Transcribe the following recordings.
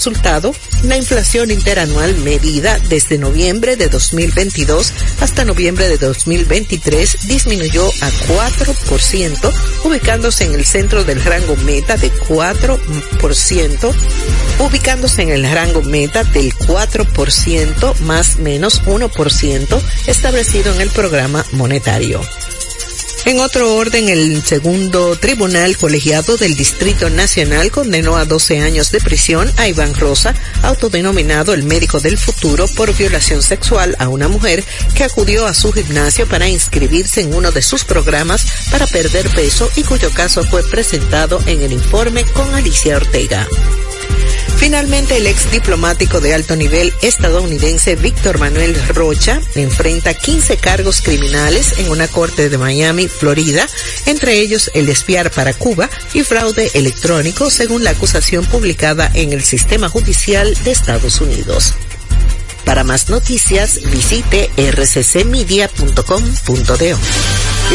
resultado, la inflación interanual medida desde noviembre de 2022 hasta noviembre de 2023 disminuyó a 4%, ubicándose en el centro del rango meta de 4%, ubicándose en el rango meta del 4% más menos 1% establecido en el programa monetario. En otro orden, el segundo tribunal colegiado del Distrito Nacional condenó a 12 años de prisión a Iván Rosa, autodenominado el médico del futuro, por violación sexual a una mujer que acudió a su gimnasio para inscribirse en uno de sus programas para perder peso y cuyo caso fue presentado en el informe con Alicia Ortega. Finalmente, el ex diplomático de alto nivel estadounidense Víctor Manuel Rocha enfrenta 15 cargos criminales en una corte de Miami, Florida, entre ellos el espiar para Cuba y fraude electrónico, según la acusación publicada en el sistema judicial de Estados Unidos. Para más noticias, visite rccmedia.com.do.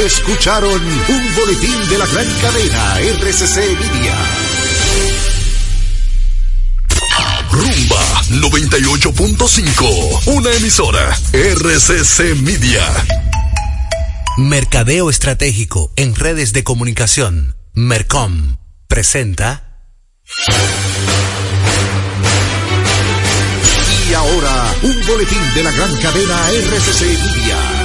Escucharon un boletín de la gran cadena RCC Media. Rumba 98.5. Una emisora. RCC Media. Mercadeo Estratégico en redes de comunicación. Mercom. Presenta. Y ahora, un boletín de la gran cadena RCC Media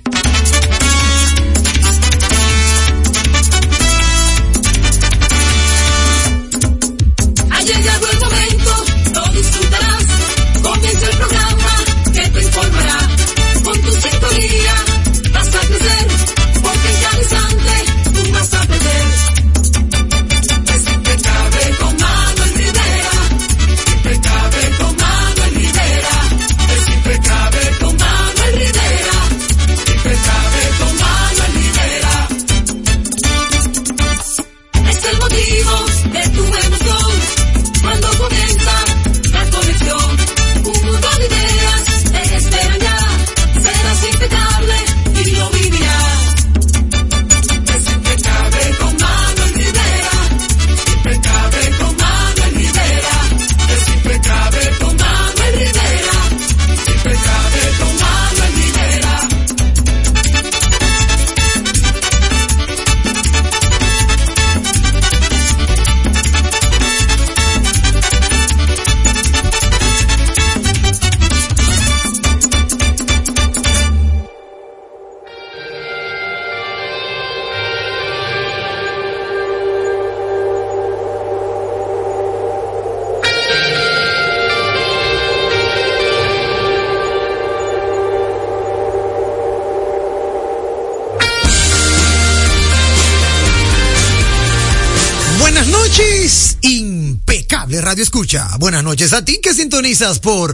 Escucha. Buenas noches a ti que sintonizas por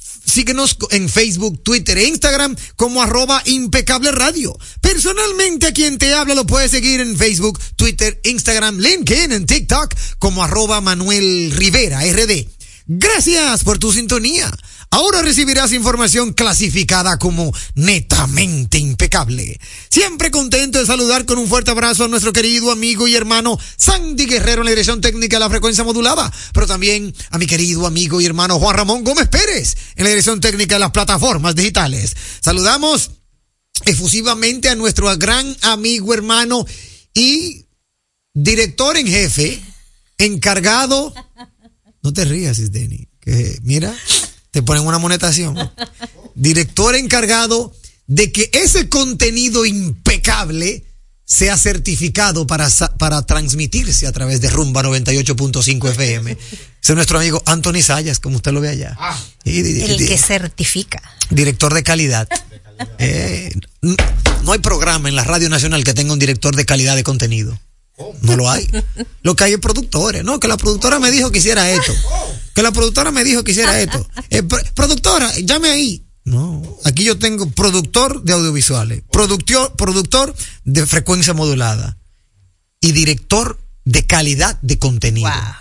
síguenos en Facebook, Twitter e Instagram como arroba impecable radio. Personalmente a quien te habla lo puedes seguir en Facebook, Twitter, Instagram, LinkedIn, en TikTok como arroba Manuel Rivera RD. Gracias por tu sintonía. Ahora recibirás información clasificada como netamente impecable. Siempre contento de saludar con un fuerte abrazo a nuestro querido amigo y hermano Sandy Guerrero en la dirección técnica de la frecuencia modulada, pero también a mi querido amigo y hermano Juan Ramón Gómez Pérez en la dirección técnica de las plataformas digitales. Saludamos efusivamente a nuestro gran amigo, hermano y director en jefe, encargado. No te rías, Isdeni. Que mira, te ponen una monetación. Director encargado de que ese contenido impecable sea certificado para, para transmitirse a través de Rumba 98.5 FM. Ese es nuestro amigo Anthony Sayas, como usted lo ve allá. Ah, el que certifica. Director de calidad. Eh, no hay programa en la Radio Nacional que tenga un director de calidad de contenido. No lo hay. Lo que hay es productores. No, que la productora me dijo que hiciera esto. Que la productora me dijo que hiciera esto. Eh, productora, llame ahí. No, aquí yo tengo productor de audiovisuales, productor, productor de frecuencia modulada y director de calidad de contenido. Wow.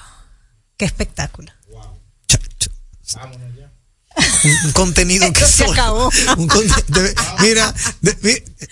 Qué espectáculo. Wow un, contenido que se acabó. mira,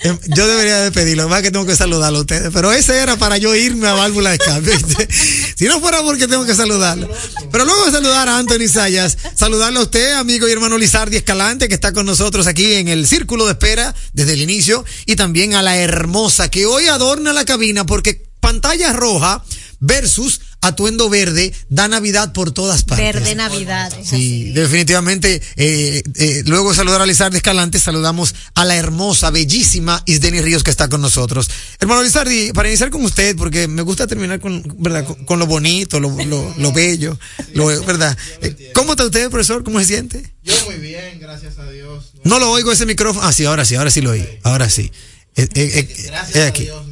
em, yo debería de pedirlo, más que tengo que saludarlo a ustedes, pero ese era para yo irme a válvula de escape. si no fuera porque tengo que saludarlo. Pero luego de saludar a Anthony Sayas, saludarle a usted, amigo y hermano Lizardi Escalante, que está con nosotros aquí en el círculo de espera desde el inicio, y también a la hermosa que hoy adorna la cabina porque pantalla roja versus atuendo verde da Navidad por todas partes. Verde Navidad. Sí, definitivamente. Eh, eh, luego de saludar a Lizardi Escalante, saludamos a la hermosa, bellísima Isdeni Ríos que está con nosotros. Hermano Lizardi, para iniciar con usted, porque me gusta terminar con, ¿verdad? Con, lo bonito, lo, lo, bello, lo, ¿verdad? Eh, ¿Cómo está usted, profesor? ¿Cómo se siente? Yo muy bien, gracias a Dios. No lo oigo ese micrófono. Ah, sí, ahora sí, ahora sí lo oí. Ahora sí. gracias a Dios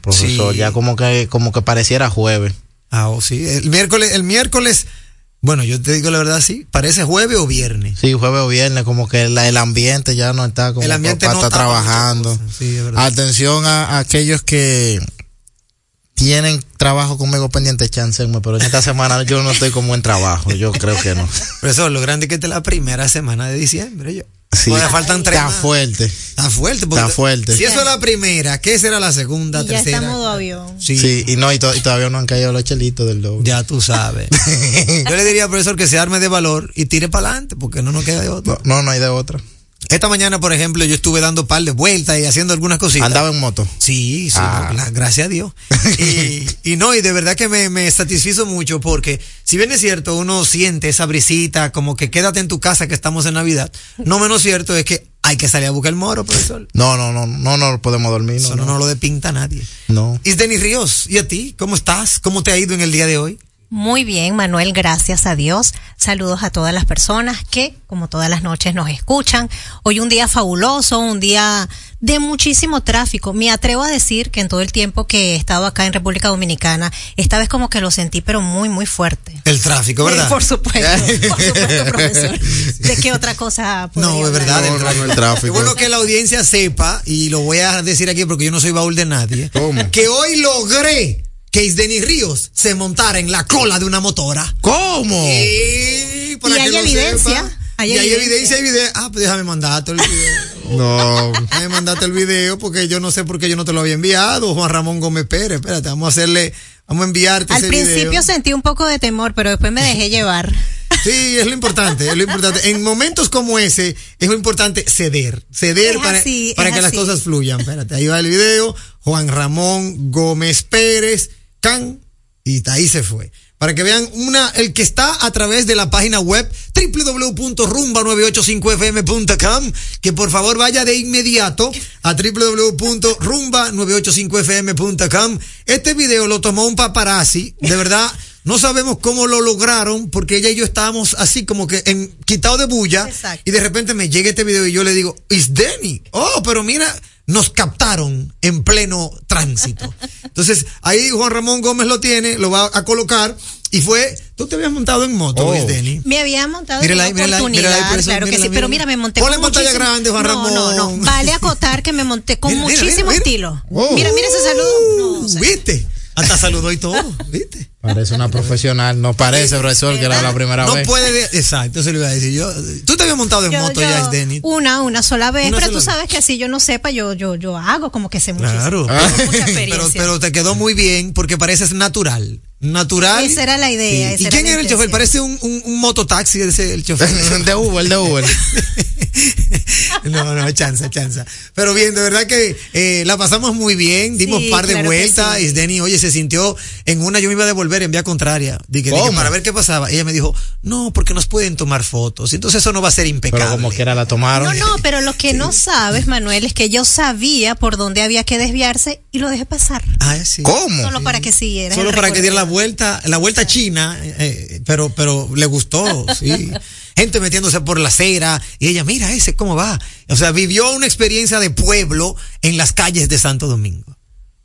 profesor, ya como que, como que pareciera jueves. Ah, oh, sí. El miércoles, el miércoles, bueno, yo te digo la verdad, sí, parece jueves o viernes. Sí, jueves o viernes, como que el ambiente ya no está como el ambiente no está, trabajando. Atención a, aquellos que tienen trabajo conmigo pendiente, chancenme, pero en esta semana yo no estoy como en trabajo, yo creo que no. Profesor, lo grande es que esta es la primera semana de diciembre. Yo. Sí, faltan tres. Está fuerte. Está fuerte. Está fuerte. Si eso es la primera, ¿qué será la segunda, tercera? Ya está modo avión. Sí. y no, y, todavía no han caído los chelitos del doble. Ya tú sabes. Yo le diría al profesor que se arme de valor y tire para adelante, porque no nos queda de otra. No, no, hay de otra. Esta mañana, por ejemplo, yo estuve dando par de vueltas y haciendo algunas cositas. ¿Andaba en moto? Sí, sí, ah. gracias a Dios. y, no, y de verdad que me, me satisfizo mucho porque, si bien es cierto, uno siente esa brisita, como que quédate en tu casa que estamos en Navidad, no menos cierto es que hay que salir a buscar el moro, profesor. No, no, no, no, no podemos dormir. Eso no, no, lo depinta nadie. No. Y Denis Ríos, ¿y a ti? ¿Cómo estás? ¿Cómo te ha ido en el día de hoy? Muy bien, Manuel, gracias a Dios. Saludos a todas las personas que, como todas las noches, nos escuchan. Hoy un día fabuloso, un día de muchísimo tráfico. Me atrevo a decir que en todo el tiempo que he estado acá en República Dominicana, esta vez como que lo sentí, pero muy, muy fuerte. El tráfico, ¿verdad? por supuesto, por supuesto, profesor. ¿De qué otra cosa? No, es verdad, el, tráfico. el tráfico. Es bueno que la audiencia sepa, y lo voy a decir aquí porque yo no soy baúl de nadie, ¿Cómo? que hoy logré que Isdenis Ríos se montara en la cola de una motora. ¿Cómo? y hay evidencia. Hay y hay evidencia y video. Ah, pues déjame mandarte el video. no. Déjame mandarte el video porque yo no sé por qué yo no te lo había enviado, Juan Ramón Gómez Pérez. Espérate, vamos a hacerle, vamos a enviarte Al principio sentí un poco de temor, pero después me dejé llevar. Sí, es lo importante, es lo importante. En momentos como ese, es lo importante ceder, ceder para, para que las cosas fluyan. Espérate, ahí va el video. Juan Ramón Gómez Pérez can y ahí se fue. Para que vean una, el que está a través de la página web www.rumba985fm.com, que por favor vaya de inmediato a www.rumba985fm.com. Este video lo tomó un paparazzi, de verdad. No sabemos cómo lo lograron, porque ella y yo estábamos así como que en quitado de bulla. Y de repente me llega este video y yo le digo, es Denny. Oh, pero mira, nos captaron en pleno tránsito. Entonces, ahí Juan Ramón Gómez lo tiene, lo va a colocar Y fue, tú te habías montado en moto, Oh. Denny. Me había montado Mírala en mírala oportunidad, mírala claro que sí, pero mira, me monté Ponle con pantalla muchísimo- grande, Juan no, No, Ramón. no, vale acotar que me monté con Mira, mira, muchísimo mira, mira. estilo. Oh. Mira, mira ese saludo. No, o sea, ¿Viste? Hasta saludó y todo, ¿viste? Parece una profesional. No parece, profesor, que era la primera No vez. puede, de- exacto, eso le iba a decir yo. Tú te habías montado en yo- moto yo- ya, Denny. Una, una sola vez, Una pero sola tú vez. sabes que así yo no sepa, yo, yo, yo hago como que sé muchísimo. Claro. Mucha Pero, te quedó muy bien porque pareces natural. Natural. Esa era la idea, Sí. esa ¿Y quién era el chofer? Parece un, un, un mototaxi ese, el chofer. de Uber, de Uber. no, no, chanza, chanza. Pero bien, de verdad que eh, la pasamos muy bien, dimos Sí, un par de claro vueltas sí. y Denny, oye, se sintió en una, yo me iba a devolver en vía contraria. Dije, dije, para ver qué pasaba. Ella me dijo, no, porque nos pueden tomar fotos. Entonces eso no va a ser impecable. Pero como quiera la tomaron. No, no, pero lo que no sabes, Manuel, es que yo sabía por dónde había que desviarse y lo dejé pasar. Ah, sí. ¿Cómo? Solo para que siguiera. Solo para que diera la vuelta, la vuelta china, eh, pero, pero le gustó, sí. Gente metiéndose por la acera y ella, mira ese, ¿cómo va? O sea, vivió una experiencia de pueblo en las calles de Santo Domingo.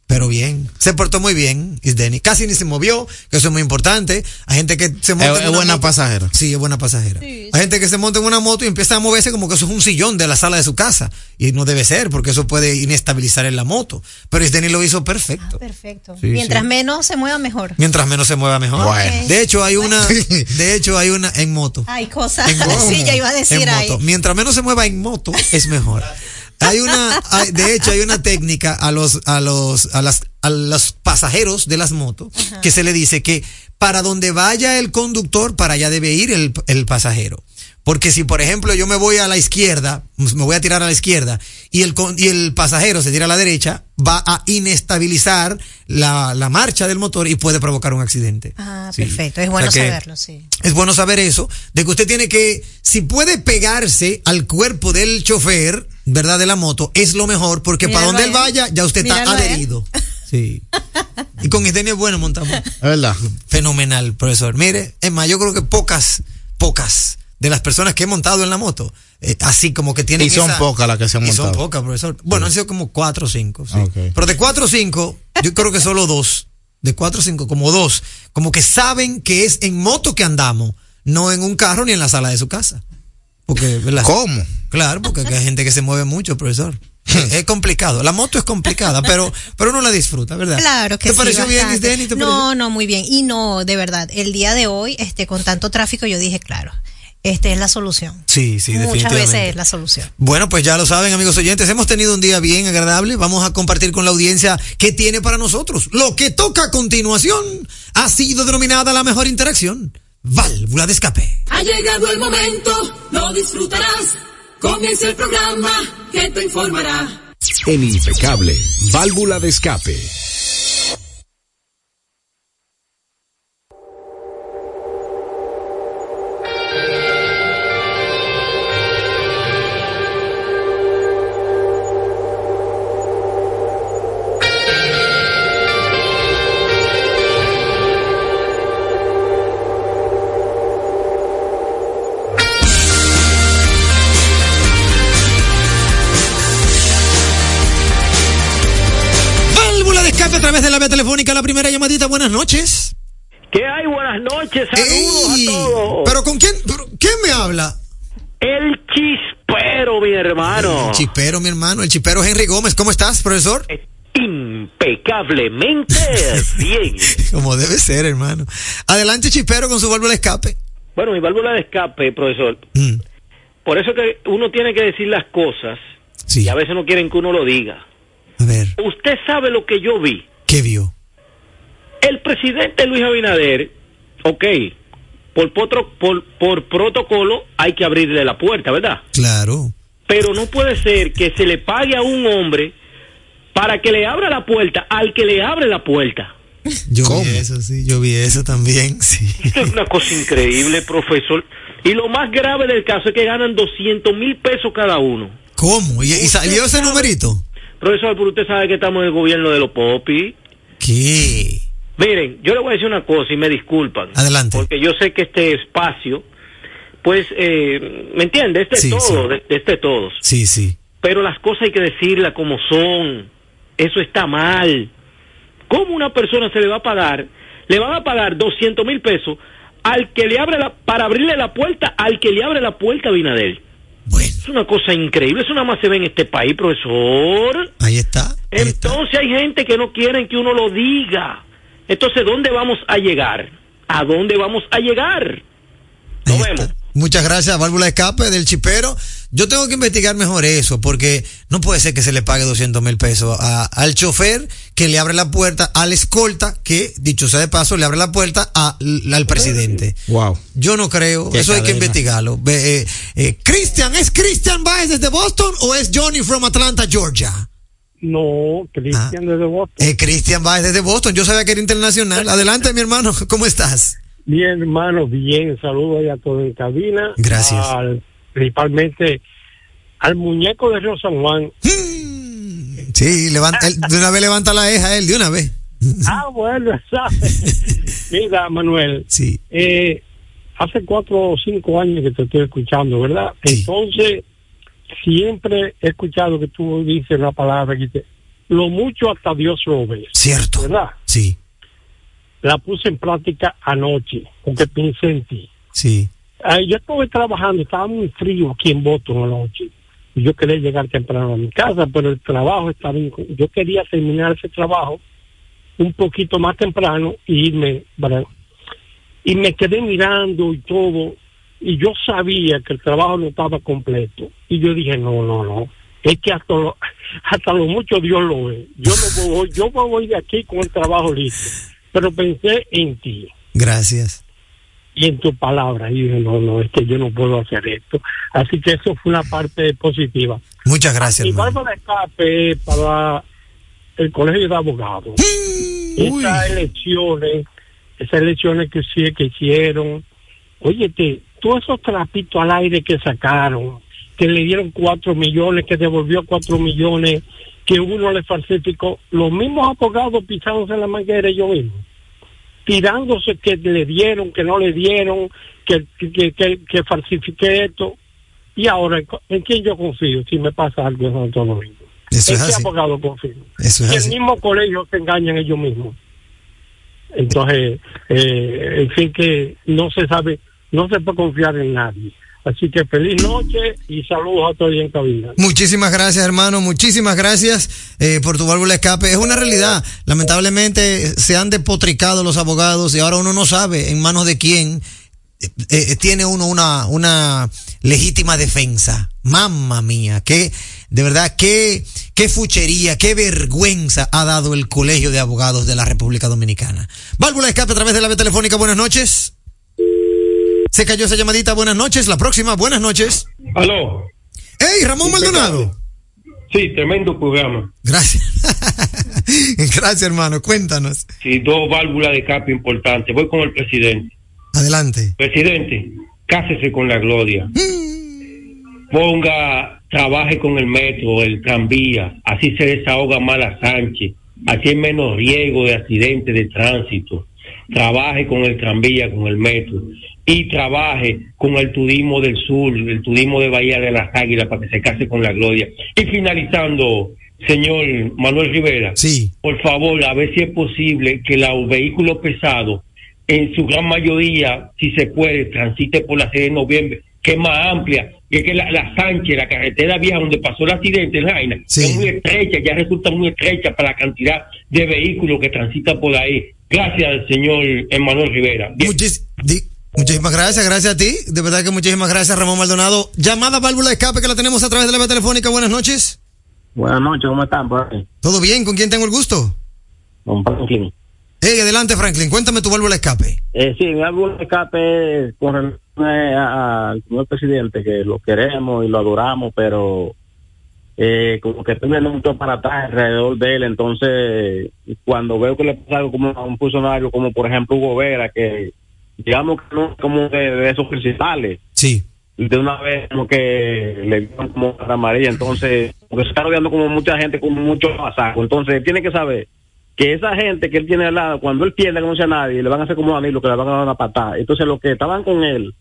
Pero bien, se portó muy bien, Isdeni. Casi ni se movió, que eso es muy importante. Hay gente que se monta. Es- en es una buena moto- pasajera. Sí, es buena pasajera. Sí, Hay gente que se monta en una moto y empieza a moverse como que eso es un sillón de la sala de su casa. Y no debe ser, porque eso puede inestabilizar en la moto. Pero Isdeni lo hizo perfecto. Perfecto. Sí, Mientras sí. menos se mueva mejor. Mientras menos se mueva mejor. Bueno. De hecho, hay una, de hecho, hay una en moto. Hay cosas. En moto. sí, ya iba a decir En ahí. Mientras menos se mueva en moto, es mejor. Hay una, hay- de hecho, hay una técnica a los, a los, a las, a los pasajeros de las motos que se le dice que para donde vaya el conductor, para allá debe ir el, el pasajero. Porque si, por ejemplo, yo me voy a la izquierda, me voy a tirar a la izquierda y el, y el pasajero se tira a la derecha, va a inestabilizar la, la marcha del motor y puede provocar un accidente. Ah, Sí. perfecto. Es O bueno sea saberlo, sí. es bueno saber eso, de que usted tiene que, si puede pegarse al cuerpo del chofer, ¿verdad? De la moto, es lo mejor, porque para donde él vaya, ya usted está Míralo adherido. Sí. Y con Isdenia es bueno montamos. Es verdad. Fenomenal, profesor. Mire, es más, yo creo que pocas, pocas de las personas que he montado en la moto, eh, así como que tienen Y son esa- pocas las que se han y son montado. pocas, profesor. Bueno, han sido como cuatro o cinco. sí. Pero de cuatro o cinco, yo creo que solo dos. De cuatro o cinco, como dos. Como que saben que es en moto que andamos, no en un carro ni en la sala de su casa. Porque, ¿verdad? ¿Cómo? Claro, porque hay gente que se mueve mucho, profesor. Es complicado. La moto es complicada, pero, pero uno la disfruta, ¿verdad? Claro que ¿Te sí. pareció bien, bastante. Isdeni? ¿Te no, pareció? no, muy bien. Y no, de verdad, el día de hoy, este, con tanto tráfico, yo dije, claro, esta es la solución. Sí, sí, Muchas definitivamente. veces es la solución. Bueno, pues ya lo saben, amigos oyentes, hemos tenido un día bien agradable. Vamos a compartir con la audiencia qué tiene para nosotros. Lo que toca a continuación ha sido denominada la mejor interacción. Válvula de escape. Ha llegado el momento, lo disfrutarás. Comienza el programa que te informará. En Impecable, válvula de escape. Noches. ¿Qué hay? Buenas noches, saludos Ey, a todos. ¿Pero con quién? pero ¿Quién me habla? El chispero, mi hermano. El chipero, mi hermano. El chipero Henry Gómez. ¿Cómo estás, profesor? Impecablemente bien. Como debe ser, hermano. Adelante, chipero, con su válvula de escape. Bueno, mi válvula de escape, profesor. Mm, Por eso que uno tiene que decir las cosas sí. y a veces no quieren que uno lo diga. A ver, Usted sabe lo que yo vi. ¿qué vio? El presidente Luis Abinader, ok, por, potro- por, por protocolo hay que abrirle la puerta, ¿verdad? Claro. Pero no puede ser que se le pague a un hombre para que le abra la puerta al que le abre la puerta. Yo ¿Cómo? vi eso, sí. Yo vi eso también, sí. Esto es una cosa increíble, profesor. Y lo más grave del caso es que ganan 200 mil pesos cada uno. ¿Cómo? ¿Y, y salió ese numerito? Profesor, pero usted sabe que estamos en el gobierno de los popis. ¿Qué? Miren, yo le voy a decir una cosa y me disculpan. Adelante. Porque yo sé que este espacio, pues, eh, ¿me entiende? Este Sí, es todo, sí. de, de este todos. Sí, sí. Pero las cosas hay que decirlas como son. Eso está mal. ¿Cómo una persona se le va a pagar le van a pagar 200 mil pesos al que le abre la, para abrirle la puerta al que le abre la puerta a Binader. Es una cosa increíble, eso nada más se ve en este país, profesor. Ahí está. Entonces hay gente que no quieren que uno lo diga. Entonces, ¿dónde vamos a llegar? ¿A dónde vamos a llegar? Nos vemos. Muchas gracias, válvula de escape del chipero. Yo tengo que investigar mejor eso, porque no puede ser que se le pague 200 mil pesos al chofer que le abre la puerta, al escolta que, dicho sea de paso, le abre la puerta al presidente. Wow. Yo no creo, eso hay que investigarlo. Eh, eh, Cristian, ¿es Cristian Baez desde Boston o es Johnny from Atlanta, Georgia? No, Cristian Ah. desde Boston. Eh, Cristian Baez desde Boston, yo sabía que era internacional. Adelante, mi hermano, ¿cómo estás? Bien, hermano, bien. Saludos a todos en cabina. Gracias. Al- principalmente al muñeco de Río San Juan. Sí, levanta, él, de una vez levanta la eja él, de una vez. ah, bueno, ¿sabes? Mira, Manuel. Sí. Eh, hace cuatro o cinco años que te estoy escuchando, ¿verdad? Entonces, siempre he escuchado que tú dices la palabra que dice, lo mucho hasta Dios lo ve. Cierto. ¿Verdad? Sí, La puse en práctica anoche, porque pensé en ti. sí. Ah, yo estuve trabajando, estaba muy frío aquí en Boston anoche. Y yo quería llegar temprano a mi casa, pero el trabajo estaba. inco- Yo quería terminar ese trabajo un poquito más temprano y irme. para- y me quedé mirando y todo. Y yo sabía que el trabajo no estaba completo. Y yo dije, no, no, no. Es que hasta lo, hasta lo mucho Dios lo ve. Yo no voy, yo me voy de aquí con el trabajo listo. Pero pensé en ti Gracias. y en tu palabra. Y dije, no, no, es que yo no puedo hacer esto. Así que eso fue una parte positiva. Muchas gracias, Y de escape para el colegio de abogados. Esas elecciones, esas elecciones que que hicieron, óyete, todos esos trapitos al aire que sacaron, que le dieron cuatro millones, que devolvió cuatro millones, que uno le falsificó, los mismos abogados pisándose en la manguera ellos mismos tirándose que le dieron, que no le dieron, que, que, que, que falsifiqué esto. Y ahora, ¿en quién yo confío si me pasa algo en Santo Domingo? Eso ¿En es qué así. abogado confío? Eso es Y el así. mismo colegio se engañan ellos mismos. Entonces, eh, en fin, que no se sabe, no se puede confiar en nadie. Así que feliz noche y saludos a todos en cabina. Muchísimas gracias, hermano. Muchísimas gracias eh, por tu válvula escape. Es una realidad. Lamentablemente se han despotricado los abogados y ahora uno no sabe en manos de quién eh, eh, tiene uno una, una legítima defensa. Mamma mía, qué, de verdad, qué, qué fuchería, qué vergüenza ha dado el Colegio de Abogados de la República Dominicana. Válvula escape a través de la vía telefónica. Buenas noches. Se cayó esa llamadita. Buenas noches. La próxima. Buenas noches. Aló. Hey, Ramón Maldonado. Sí, tremendo programa. Gracias. Gracias, hermano. Cuéntanos. Sí, dos válvulas de escape importantes. Voy con el presidente. Adelante. Presidente, cásese con la gloria. Ponga, trabaje con el metro, el tranvía. Así se desahoga Mala Sánchez. Así hay menos riesgo de accidentes de tránsito. Trabaje con el tranvía, con el metro. Y trabaje con el turismo del sur, el turismo de Bahía de las Águilas, para que se case con la gloria. Y finalizando, señor Manuel Rivera. Sí. Por favor, a ver si es posible que los vehículos pesados, en su gran mayoría, si se puede, transite por la sede de noviembre, que es más amplia, y es que la, la Sánchez, la carretera vieja donde pasó el accidente en Jaina, es muy estrecha, ya resulta muy estrecha para la cantidad de vehículos que transitan por ahí. Gracias, señor Emanuel Rivera. Muchísimas gracias, gracias a ti. De verdad que muchísimas gracias, Ramón Maldonado. Llamada válvula de escape que la tenemos a través de la vía telefónica. Buenas noches. Buenas noches, ¿cómo están? ahí? ¿Todo bien? ¿Con quién tengo el gusto? Con Franklin. Hey, adelante, Franklin. Cuéntame tu válvula de escape. Eh, sí, mi álbum de escape con relación al señor presidente, que lo queremos y lo adoramos, pero eh, como que estoy viendo mucho para atrás alrededor de él, entonces cuando veo que le pasa algo como a un funcionario, como por ejemplo Hugo Vera, que digamos que no como de, de esos principales, Sí. de una vez como que le dieron como para amarilla, entonces, porque se está rodeando como mucha gente con mucho masaco, entonces tiene que saber que esa gente que él tiene al lado, cuando él pierde, que no sea nadie, le van a hacer como a Danilo, que le van a dar una patada. Entonces, los que estaban con él,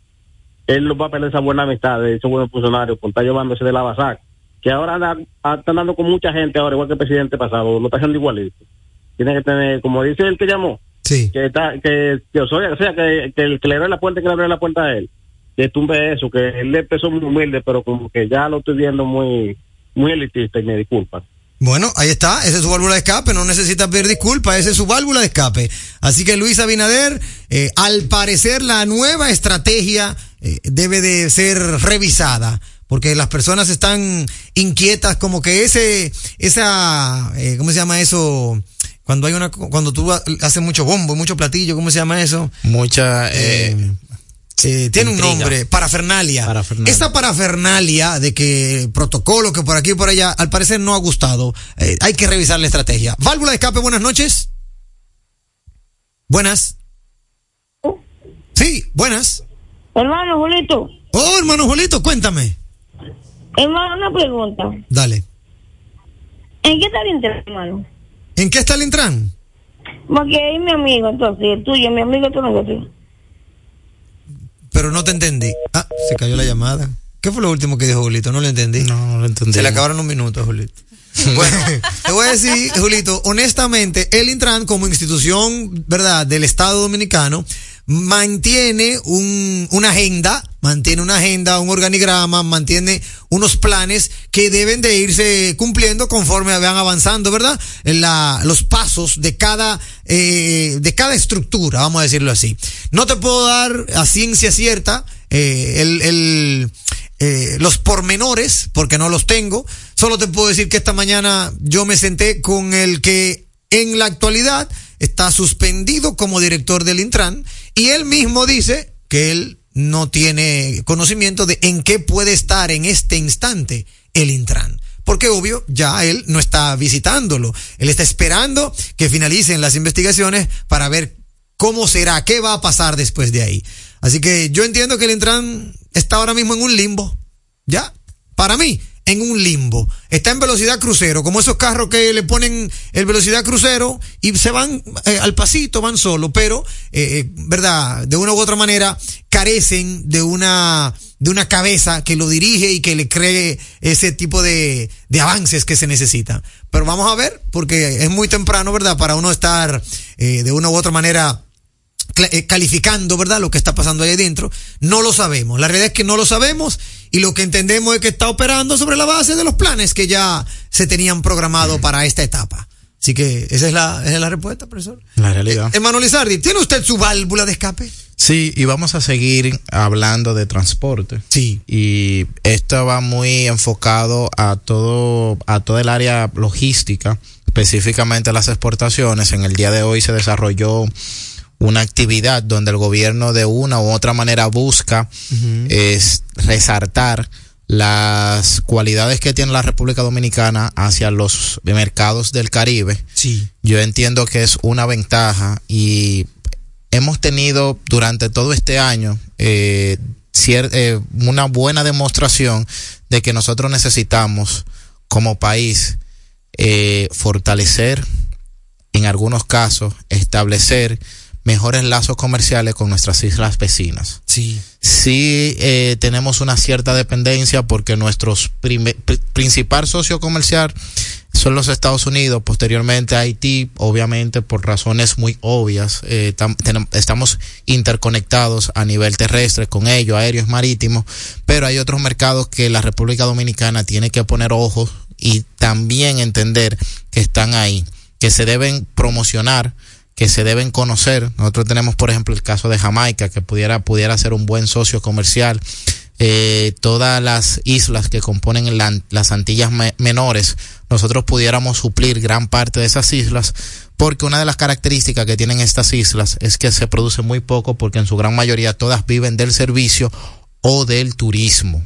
él no va a perder esa buena amistad de esos buenos funcionarios por estar llevándose de la basac, que ahora anda, está andando con mucha gente ahora, igual que el presidente pasado, lo está haciendo igualito. Tiene que tener, como dice el que llamó, que está, que, que, o sea, que, que el que le abre la puerta, que le abre la puerta a él, que tumbe eso, que él empezó muy humilde, pero como que ya lo estoy viendo muy, muy elitista y me disculpa. Bueno, ahí está, esa es su válvula de escape, no necesita pedir disculpas, esa es su válvula de escape. Así que Luis Abinader, eh, al parecer la nueva estrategia eh, debe de ser revisada, porque las personas están inquietas como que ese, esa, eh, ¿cómo se llama eso? Cuando hay una, cuando tú haces mucho bombo, mucho platillo, ¿cómo se llama eso? Mucha, eh, tiene un nombre, parafernalia. Esta parafernalia de que protocolo que por aquí y por allá, al parecer no ha gustado. Eh, hay que revisar la estrategia. Válvula de escape, buenas noches. Buenas. Sí, buenas. Hermano Julito. Oh, hermano Julito, cuéntame. Hermano, una pregunta. Dale. ¿En qué está Intran, hermano? ¿En qué está el Intran? Porque es mi amigo, entonces, el tuyo, mi amigo, no lo pero no te entendí. Ah, se cayó la llamada. ¿Qué fue lo último que dijo Julito? No lo entendí. No, no lo entendí. Se le acabaron un minuto, Julito. Bueno, te voy a decir, Julito, honestamente, el Intran como institución, ¿verdad?, del Estado Dominicano, mantiene un, una agenda, mantiene una agenda, un organigrama, mantiene unos planes que deben de irse cumpliendo conforme van avanzando, ¿verdad? La, los pasos de cada, eh, de cada estructura, vamos a decirlo así. No te puedo dar a ciencia cierta eh, el, el eh, los pormenores, porque no los tengo. Solo te puedo decir que esta mañana yo me senté con el que en la actualidad está suspendido como director del Intran y él mismo dice que él no tiene conocimiento de en qué puede estar en este instante el Intran. Porque obvio, ya él no está visitándolo. Él está esperando que finalicen las investigaciones para ver cómo será, qué va a pasar después de ahí. Así que yo entiendo que el Intran está ahora mismo en un limbo. ¿Ya? Para mí, en un limbo. Está en velocidad crucero, como esos carros que le ponen el velocidad crucero y se van eh, al pasito, van solo, pero, eh, eh, ¿verdad? De una u otra manera carecen de una, de una cabeza que lo dirige y que le cree ese tipo de, de avances que se necesitan. Pero vamos a ver, porque es muy temprano, ¿verdad? Para uno estar de una u otra manera calificando, ¿verdad? Lo que está pasando ahí dentro. No lo sabemos. La realidad es que no lo sabemos y lo que entendemos es que está operando sobre la base de los planes que ya se tenían programado para esta etapa. Así que esa es la, esa es la respuesta, profesor. La realidad. Eh, hermano Lizardi, ¿tiene usted su válvula de escape? Sí, y vamos a seguir hablando de transporte. Sí. Y esto va muy enfocado a todo, a toda el área logística, específicamente las exportaciones. En el día de hoy se desarrolló una actividad donde el gobierno de una u otra manera busca es resaltar las cualidades que tiene la República Dominicana hacia los mercados del Caribe. Sí. Yo entiendo que es una ventaja y hemos tenido durante todo este año eh, eh, una buena demostración de que nosotros necesitamos como país eh, fortalecer, en algunos casos, establecer mejores lazos comerciales con nuestras islas vecinas. Sí. Sí eh, tenemos una cierta dependencia porque nuestros principal socio comercial son los Estados Unidos, posteriormente Haití, obviamente por razones muy obvias, eh, estamos interconectados a nivel terrestre con ellos, aéreos, marítimos, pero hay otros mercados que la República Dominicana tiene que poner ojos y también entender que están ahí, que se deben promocionar que se deben conocer. Nosotros tenemos, por ejemplo, el caso de Jamaica, que pudiera, pudiera ser un buen socio comercial. Eh, todas las islas que componen las Antillas menores, nosotros pudiéramos suplir gran parte de esas islas, porque una de las características que tienen estas islas es que se produce muy poco, porque en su gran mayoría todas viven del servicio o del turismo.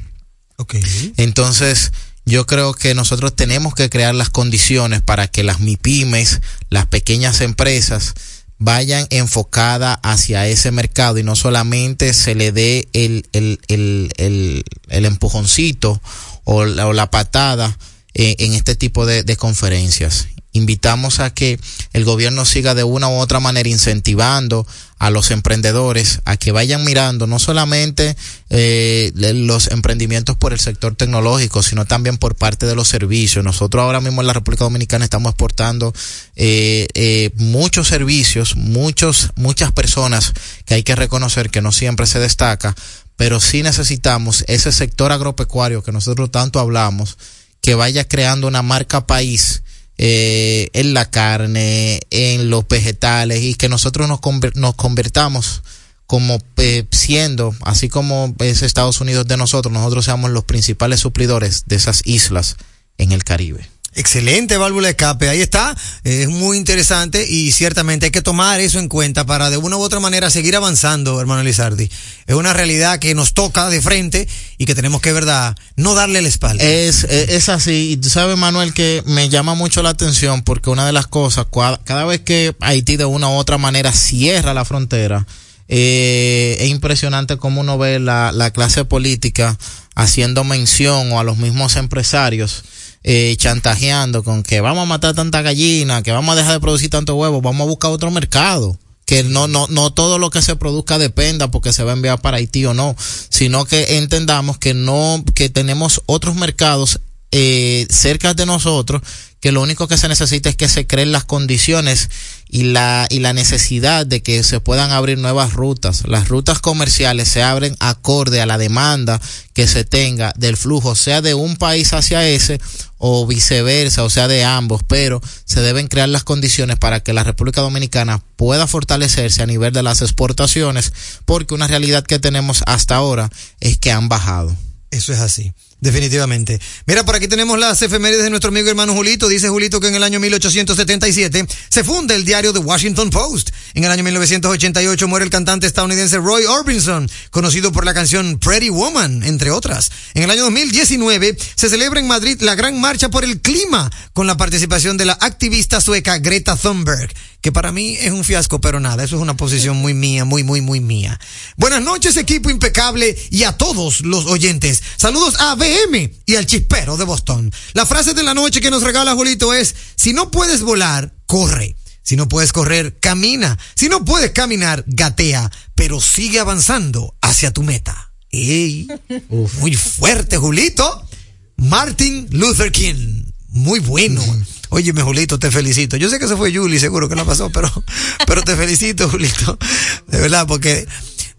Okay. Entonces, yo creo que nosotros tenemos que crear las condiciones para que las MIPIMES, las pequeñas empresas, vayan enfocadas hacia ese mercado y no solamente se le dé el, el, el, el, empujoncito o la, patada en, este tipo de, conferencias. Invitamos a que el gobierno siga de una u otra manera incentivando a los emprendedores a que vayan mirando no solamente eh, los emprendimientos por el sector tecnológico, sino también por parte de los servicios. Nosotros ahora mismo en la República Dominicana estamos exportando eh, eh, muchos servicios, muchos, muchas personas que hay que reconocer que no siempre se destaca, pero sí necesitamos ese sector agropecuario que nosotros tanto hablamos, que vaya creando una marca país eh, en la carne, en los vegetales y que nosotros nos, nos convertamos como eh, siendo, así como es Estados Unidos de nosotros, nosotros seamos los principales suplidores de esas islas en el Caribe. Excelente válvula de escape, ahí está, es muy interesante y ciertamente hay que tomar eso en cuenta para de una u otra manera seguir avanzando, hermano Lizardi. Es una realidad que nos toca de frente y que tenemos que, verdad, no darle la espalda. Es, es, así, y tú sabes, Manuel, que me llama mucho la atención porque una de las cosas, cada vez que Haití de una u otra manera cierra la frontera, eh, es impresionante cómo uno ve la, la clase política haciendo mención o a los mismos empresarios eh, chantajeando con que vamos a matar tanta gallina, que vamos a dejar de producir tanto huevo, vamos a buscar otro mercado. Que no, no, no todo lo que se produzca dependa porque se va a enviar para Haití o no, sino que entendamos que no, que tenemos otros mercados eh, cerca de nosotros que lo único que se necesita es que se creen las condiciones y la, y la necesidad de que se puedan abrir nuevas rutas. Las rutas comerciales se abren acorde a la demanda que se tenga del flujo, sea de un país hacia ese o viceversa, o sea de ambos, pero se deben crear las condiciones para que la República Dominicana pueda fortalecerse a nivel de las exportaciones, porque una realidad que tenemos hasta ahora es que han bajado. Eso es así. Definitivamente. Mira, por aquí tenemos las efemérides de nuestro amigo hermano Julito. Dice Julito que en el año 1877 se funda el diario The Washington Post. En el año 1988 muere el cantante estadounidense Roy Orbison, conocido por la canción Pretty Woman, entre otras. En el año 2019 se celebra en Madrid la Gran Marcha por el Clima, con la participación de la activista sueca Greta Thunberg que para mí es un fiasco, pero nada, eso es una posición muy mía, muy, muy, muy mía. Buenas noches, equipo impecable, y a todos los oyentes. Saludos a BM y al chispero de Boston. La frase de la noche que nos regala Julito es, si no puedes volar, corre. Si no puedes correr, camina. Si no puedes caminar, gatea, pero sigue avanzando hacia tu meta. ¡Ey! Muy fuerte, Julito. Martin Luther King. Muy bueno. Oye, Julito, te felicito. Yo sé que eso fue Julie, seguro que la pasó, pero, pero te felicito, Julito. De verdad, porque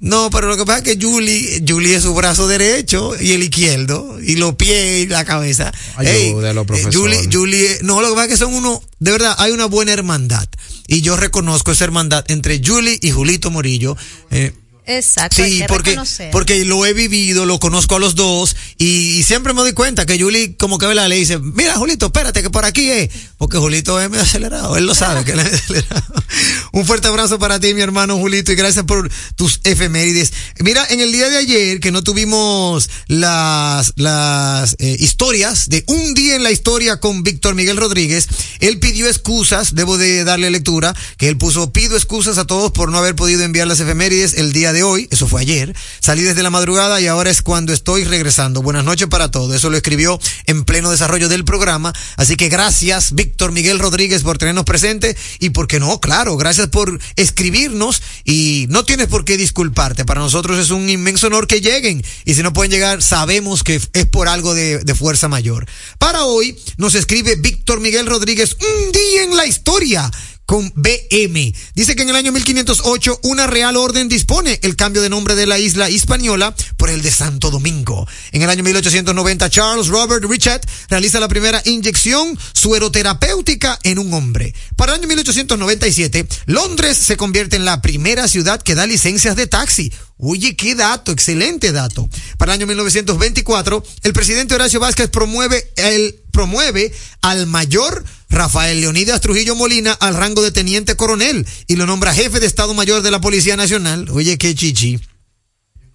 no, pero lo que pasa es que Julie, Julie es su brazo derecho y el izquierdo, y los pies y la cabeza. Ayude los eh, Julie, Julie, no, lo que pasa es que son uno, de verdad, hay una buena hermandad. Y yo reconozco esa hermandad entre Julie y Julito Morillo. Eh, Exacto. Sí, porque, porque lo he vivido, lo conozco a los dos y, siempre me doy cuenta que Juli como que le dice, mira Julito, espérate que por aquí es, porque Julito es medio acelerado, él lo sabe que él es acelerado. Un fuerte abrazo para ti, mi hermano Julito, y gracias por tus efemérides. Mira, en el día de ayer que no tuvimos las, las eh, historias de un día en la historia con Víctor Miguel Rodríguez, él pidió excusas, debo de darle lectura, que él puso, pido excusas a todos por no haber podido enviar las efemérides el día de hoy, eso fue ayer, salí desde la madrugada y ahora es cuando estoy regresando. Buenas noches para todos. Eso lo escribió en pleno desarrollo del programa. Así que gracias, Víctor Miguel Rodríguez, por tenernos presente y porque no, claro, gracias por escribirnos y no tienes por qué disculparte. Para nosotros es un inmenso honor que lleguen y si no pueden llegar, sabemos que es por algo de, de fuerza mayor. Para hoy nos escribe Víctor Miguel Rodríguez, un día en la historia con BM. Dice que en el año 1508 una real orden dispone el cambio de nombre de la isla española por el de Santo Domingo. En el año 1890 Charles Robert Richard realiza la primera inyección sueroterapéutica en un hombre. Para el año 1897 Londres se convierte en la primera ciudad que da licencias de taxi. Oye, qué dato, excelente dato. Para el año 1924, el presidente Horacio Vázquez promueve, el, promueve al mayor Rafael Leonidas Trujillo Molina al rango de teniente coronel y lo nombra jefe de Estado Mayor de la Policía Nacional. Oye, qué chichi.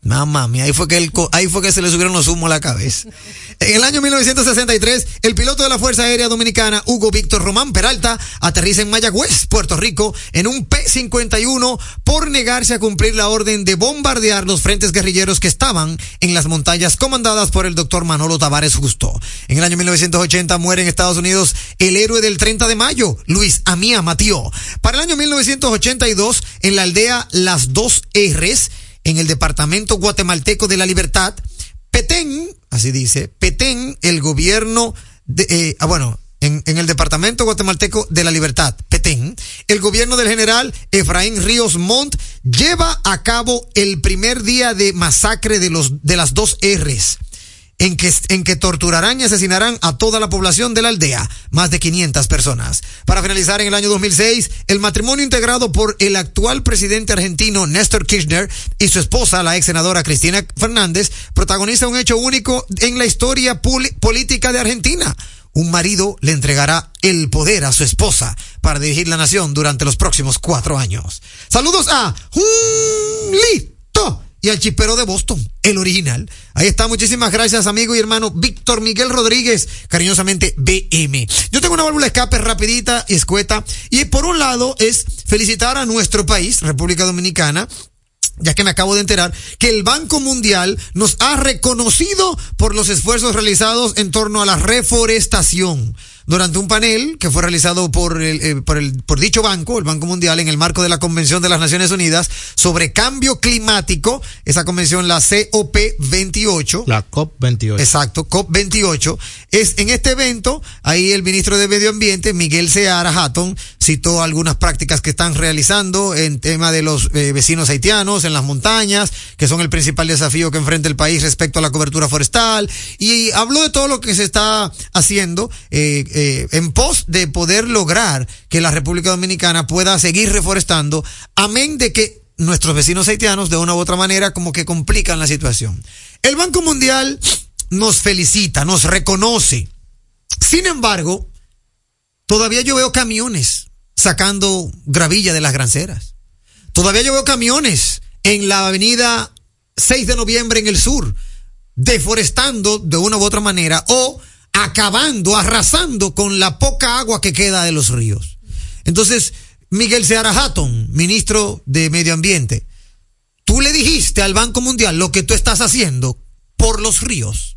Mamá mía, ahí fue que él, ahí fue que se le subieron los humos a la cabeza. En el año 1963, el piloto de la Fuerza Aérea Dominicana, Hugo Víctor Román Peralta, aterriza en Mayagüez, Puerto Rico, en un P-51 por negarse a cumplir la orden de bombardear los frentes guerrilleros que estaban en las montañas comandadas por el doctor Manolo Tavares Justo. En el año 1980 muere en Estados Unidos el héroe del 30 de mayo, Luis Amía Matío. Para el año 1982, en la aldea Las Dos R's, en el departamento guatemalteco de la Libertad, Petén, así dice, Petén, el gobierno de, eh, ah, bueno, en, en, el departamento guatemalteco de la Libertad, Petén, el gobierno del general Efraín Ríos Montt lleva a cabo el primer día de masacre de los de las dos R's en que, en que torturarán y asesinarán a toda la población de la aldea, más de 500 personas. Para finalizar, en el año 2006, el matrimonio integrado por el actual presidente argentino Néstor Kirchner y su esposa, la ex senadora Cristina Fernández, protagoniza un hecho único en la historia política de Argentina. Un marido le entregará el poder a su esposa para dirigir la nación durante los próximos cuatro años. Saludos a Lito y al chipero de Boston, el original. Ahí está, muchísimas gracias, amigo y hermano Víctor Miguel Rodríguez, cariñosamente BM. Yo tengo una válvula escape rapidita y escueta. Y por un lado es felicitar a nuestro país, República Dominicana, ya que me acabo de enterar que el Banco Mundial nos ha reconocido por los esfuerzos realizados en torno a la reforestación durante un panel que fue realizado por el, eh, por el por dicho banco, el Banco Mundial, en el marco de la Convención de las Naciones Unidas sobre cambio climático, esa convención la COP 28. La COP 28. Exacto, COP 28. Es en este evento, ahí el ministro de Medio Ambiente, Miguel Seara Hatton, citó algunas prácticas que están realizando en tema de los eh, vecinos haitianos en las montañas, que son el principal desafío que enfrenta el país respecto a la cobertura forestal, y habló de todo lo que se está haciendo eh, eh, en pos de poder lograr que la República Dominicana pueda seguir reforestando, amén de que nuestros vecinos haitianos de una u otra manera como que complican la situación. El Banco Mundial nos felicita, nos reconoce. Sin embargo, todavía yo veo camiones sacando gravilla de las granceras. Todavía yo veo camiones en la avenida 6 de noviembre en el sur, deforestando de una u otra manera o acabando, arrasando con la poca agua que queda de los ríos. Entonces, Miguel Seara Hatton, ministro de Medio Ambiente, tú le dijiste al Banco Mundial lo que tú estás haciendo por los ríos.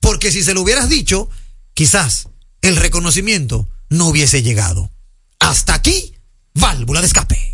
Porque si se lo hubieras dicho, quizás el reconocimiento no hubiese llegado. Hasta aquí, válvula de escape.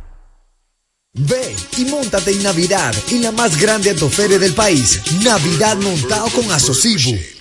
Ve y montate en Navidad en la más grande autoferia del país, Navidad montado con Asocibu,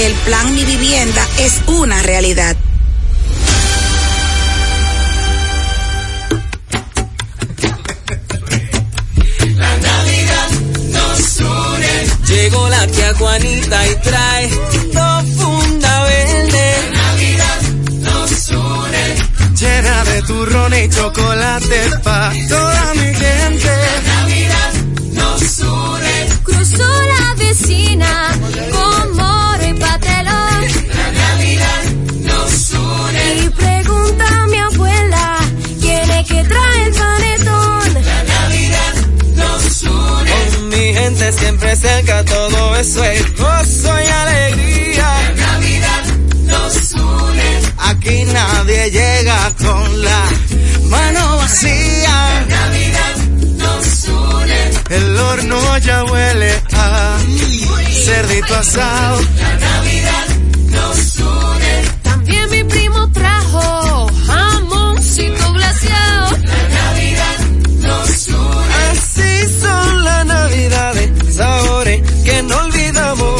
El plan Mi Vivienda es una realidad. La Navidad nos une. Llegó la tía Juanita y trae profunda verde. La Navidad nos une. Llena de turrón y chocolate pa' toda mi gente. La Navidad une. Cruzó la vecina con moro y patelón. La Navidad nos une. Y pregunta a mi abuela quién es que trae el panetón. La Navidad nos une. Con mi gente siempre cerca, todo eso es gozo y alegría. La Navidad nos une. Aquí nadie llega con la mano vacía. La Navidad. El horno ya huele a cerdito asado. La Navidad nos une. También mi primo trajo jamoncito glaseado. La Navidad nos une. Así son las navidades, sabores que no olvidamos.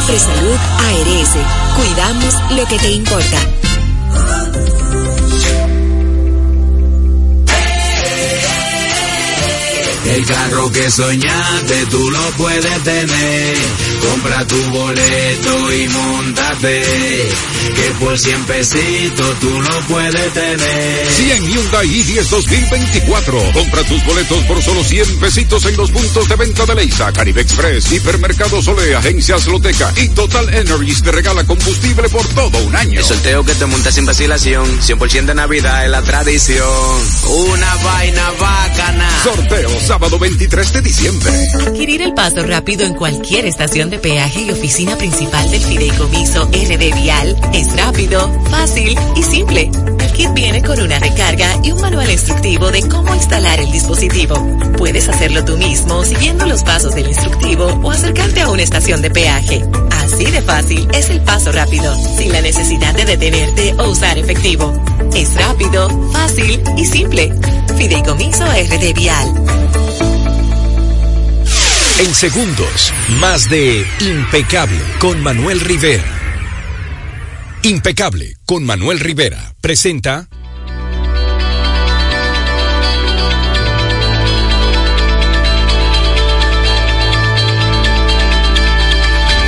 confiar. Mafre Salud ARS, cuidamos lo que te importa. El carro que soñaste tú lo puedes tener. Compra tu boleto y montate. Por 100 pesitos tú lo puedes tener. 100 Hyundai i10 2024. Compra tus boletos por solo 100 pesitos en los puntos de venta de Leisa, Caribe Express, Hipermercado Sole, Agencias Loteca y Total Energies te regala combustible por todo un año. El sorteo que te monta sin vacilación, 100% de Navidad es la tradición. Una vaina bacana. Sorteo sábado 23 de diciembre. Adquirir el paso rápido en cualquier estación de peaje y oficina principal del Fideicomiso RD Vial es rápido, fácil y simple. El kit viene con una recarga y un manual instructivo de cómo instalar el dispositivo. Puedes hacerlo tú mismo siguiendo los pasos del instructivo o acercarte a una estación de peaje. Así de fácil es el paso rápido, sin la necesidad de detenerte o usar efectivo. Es rápido, fácil y simple. Fideicomiso RD Vial. En segundos, más de Impecable con Manuel Rivera. Impecable con Manuel Rivera presenta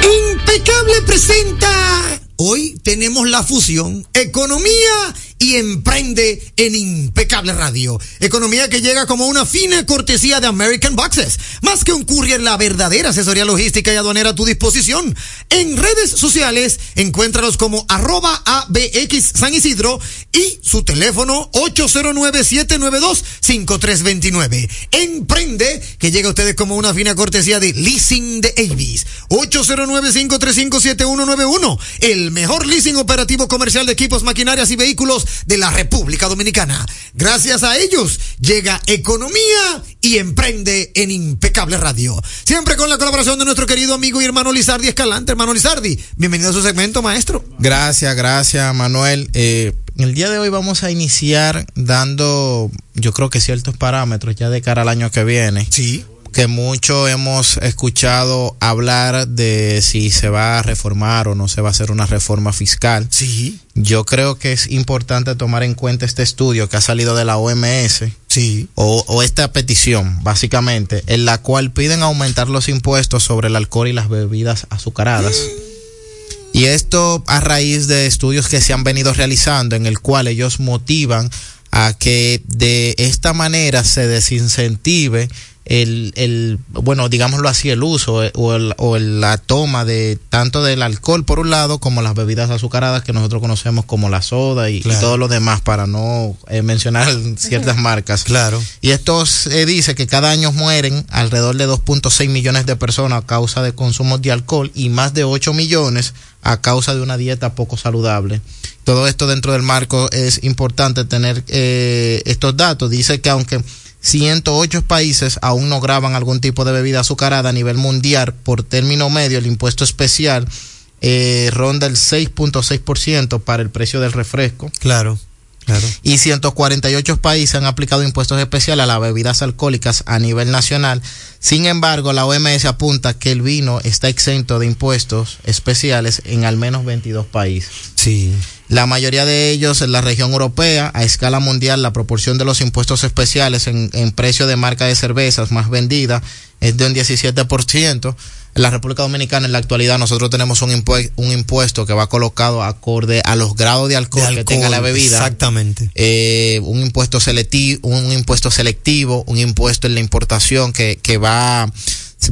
Impecable presenta. Hoy tenemos la fusión economía y emprende en Impecable Radio. Economía que llega como una fina cortesía de American Boxes. Más que un courier, la verdadera asesoría logística y aduanera a tu disposición. En redes sociales, encuéntralos como arroba ABX San Isidro y su teléfono 809-792-5329. Emprende que llega a ustedes como una fina cortesía de Leasing de Avis. 809-535-7191. El mejor leasing operativo comercial de equipos, maquinarias y vehículos de la República Dominicana. Gracias a ellos llega economía y emprende en Impecable Radio. Siempre con la colaboración de nuestro querido amigo y hermano Lizardi Escalante. Hermano Lizardi, bienvenido a su segmento, maestro. Gracias, gracias, Manuel. Eh, el día de hoy vamos a iniciar dando, yo creo que ciertos parámetros ya de cara al año que viene. Sí que mucho hemos escuchado hablar de si se va a reformar o no se va a hacer una reforma fiscal. Sí. Yo creo que es importante tomar en cuenta este estudio que ha salido de la OMS. Sí. O, o esta petición, básicamente, en la cual piden aumentar los impuestos sobre el alcohol y las bebidas azucaradas. Y esto a raíz de estudios que se han venido realizando en el cual ellos motivan a que de esta manera se desincentive el, el, bueno, digámoslo así, el uso eh, o, el, o la toma de tanto del alcohol por un lado como las bebidas azucaradas que nosotros conocemos como la soda y, Claro. y todo lo demás para no eh, mencionar ciertas marcas. Claro. Y esto se dice que cada año mueren alrededor de 2.6 millones de personas a causa de consumo de alcohol y más de 8 millones a causa de una dieta poco saludable. Todo esto dentro del marco es importante tener eh, estos datos. Dice que aunque 108 países aún no graban algún tipo de bebida azucarada a nivel mundial por término medio, el impuesto especial eh, ronda el 6.6% para el precio del refresco. Claro. Claro. Y 148 países han aplicado impuestos especiales a las bebidas alcohólicas a nivel nacional. Sin embargo, la OMS apunta que el vino está exento de impuestos especiales en al menos 22 países. Sí. La mayoría de ellos en la región europea, a escala mundial, la proporción de los impuestos especiales en, en precio de marca de cervezas más vendida es de un 17%. En la República Dominicana, en la actualidad, nosotros tenemos un, impue- un impuesto que va colocado acorde a los grados de alcohol, De que tenga la bebida. Exactamente. Eh, un impuesto selectivo, un impuesto selectivo, un impuesto en la importación que, que va,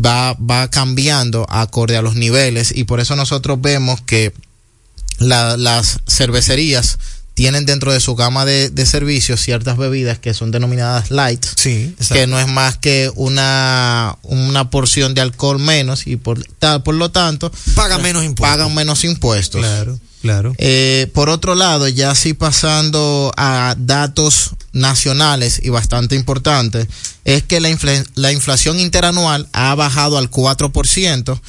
va, va cambiando acorde a los niveles y por eso nosotros vemos que la- las cervecerías tienen dentro de su gama de, de servicios ciertas bebidas que son denominadas light, Sí, que no es más que una, una porción de alcohol menos y por, por lo tanto Pagan menos impuestos. pagan menos impuestos. Claro, claro. Eh, por otro lado, ya sí pasando a datos nacionales y bastante importantes, es que la, infla- la inflación interanual ha bajado al 4%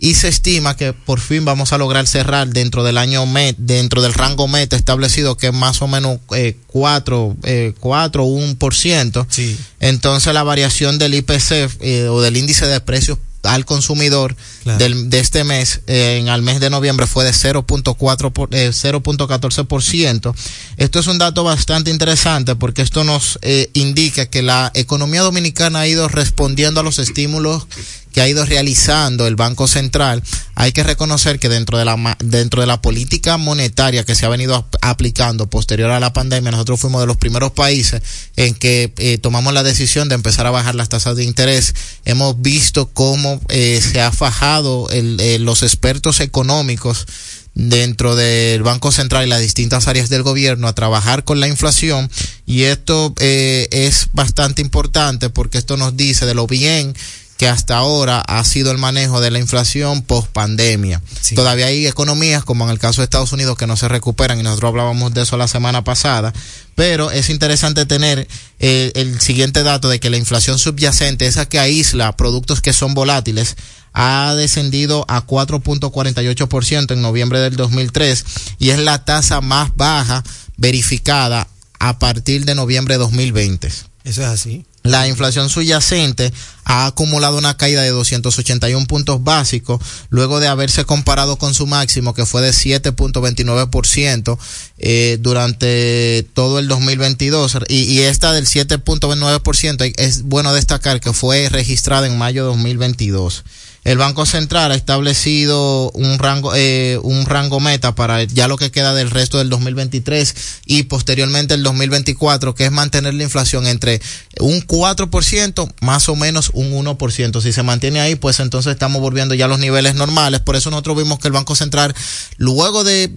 y se estima que por fin vamos a lograr cerrar dentro del año MET, dentro del rango meta establecido que es más o menos eh, 4, eh, 4 o 1%. Sí. Entonces la variación del IPC eh, o del índice de precios al consumidor Claro. del, de este mes, eh, en al mes de noviembre fue de 0.4 por- eh, 0.14%. Esto es un dato bastante interesante porque esto nos eh, indica que la economía dominicana ha ido respondiendo a los estímulos que ha ido realizando el Banco Central. Hay que reconocer que dentro de la dentro de la política monetaria que se ha venido ap- aplicando posterior a la pandemia, nosotros fuimos de los primeros países en que eh, tomamos la decisión de empezar a bajar las tasas de interés. Hemos visto cómo eh, se ha fajado eh, los expertos económicos dentro del Banco Central y las distintas áreas del gobierno a trabajar con la inflación y esto eh, es bastante importante porque esto nos dice de lo bien que hasta ahora ha sido el manejo de la inflación post pandemia. Sí. Todavía hay economías, como en el caso de Estados Unidos, que no se recuperan y nosotros hablábamos de eso la semana pasada, pero es interesante tener eh, el siguiente dato de que la inflación subyacente, esa que aísla productos que son volátiles, ha descendido a 4.48% en noviembre del 2003 y es la tasa más baja verificada a partir de noviembre de 2020. Eso es así. La inflación subyacente ha acumulado una caída de 281 puntos básicos luego de haberse comparado con su máximo que fue de 7.29% eh, durante todo el 2022 y, y esta del 7.29% es bueno destacar que fue registrada en mayo de 2022. El Banco Central ha establecido un rango, eh, un rango meta para ya lo que queda del resto del 2023 y posteriormente el 2024, que es mantener la inflación entre un 4% más o menos un 1%. Si se mantiene ahí, pues entonces estamos volviendo ya a los niveles normales. Por eso nosotros vimos que el Banco Central, luego de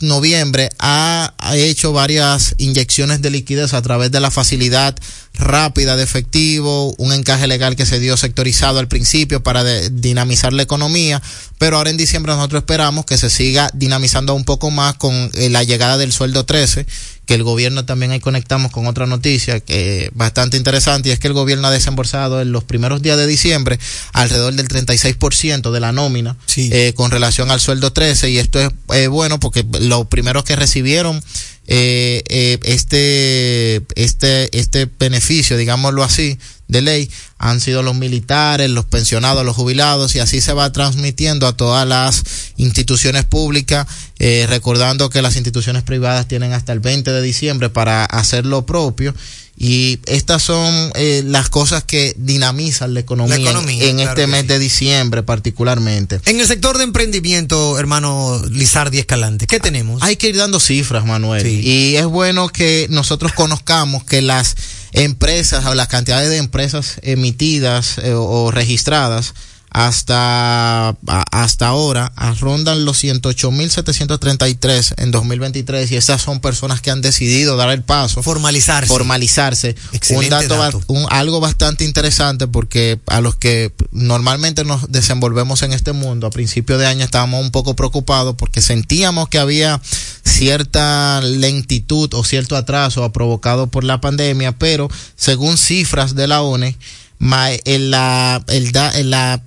noviembre ha, hecho varias inyecciones de liquidez a través de la facilidad rápida de efectivo, un encaje legal que se dio sectorizado al principio para dinamizar la economía, pero ahora en diciembre nosotros esperamos que se siga dinamizando un poco más con eh, la llegada del sueldo 13 que el gobierno también ahí conectamos con otra noticia que bastante interesante y es que el gobierno ha desembolsado en los primeros días de diciembre alrededor del 36% de la nómina eh, con relación al sueldo 13 y esto es eh, bueno porque los primeros que recibieron eh, eh, este, este, este beneficio, digámoslo así, de ley, han sido los militares, los pensionados, los jubilados, y así se va transmitiendo a todas las instituciones públicas, eh, recordando que las instituciones privadas tienen hasta el 20 de diciembre para hacer lo propio y estas son eh, las cosas que dinamizan la economía, en, este mes de diciembre particularmente. En el sector de emprendimiento, hermano Lizardi Escalante, ¿qué tenemos? Hay que ir dando cifras, Manuel. Y es bueno que nosotros conozcamos que las empresas las cantidades de empresas emitidas eh, o registradas hasta, hasta ahora rondan los 108.733 en 2023 y esas son personas que han decidido dar el paso. Formalizarse. Formalizarse. un dato, Un, algo bastante interesante porque a los que normalmente nos desenvolvemos en este mundo, a principio de año estábamos un poco preocupados porque sentíamos que había cierta lentitud o cierto atraso provocado por la pandemia, pero según cifras de la ONE, en la, el en la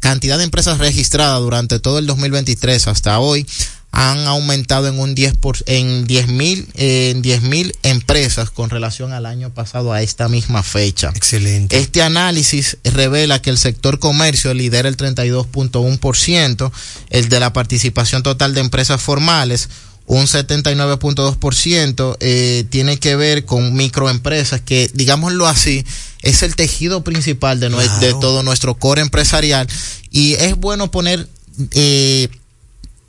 cantidad de empresas registradas durante todo el 2023 hasta hoy han aumentado en un 10 por, en 10 mil en 10 mil empresas con relación al año pasado a esta misma fecha. Excelente. Este análisis revela que el sector comercio lidera el 32.1%, el de la participación total de empresas formales un 79.2% eh, tiene que ver con microempresas que, digámoslo así, es el tejido principal de, de todo nuestro core empresarial. Y es bueno poner eh,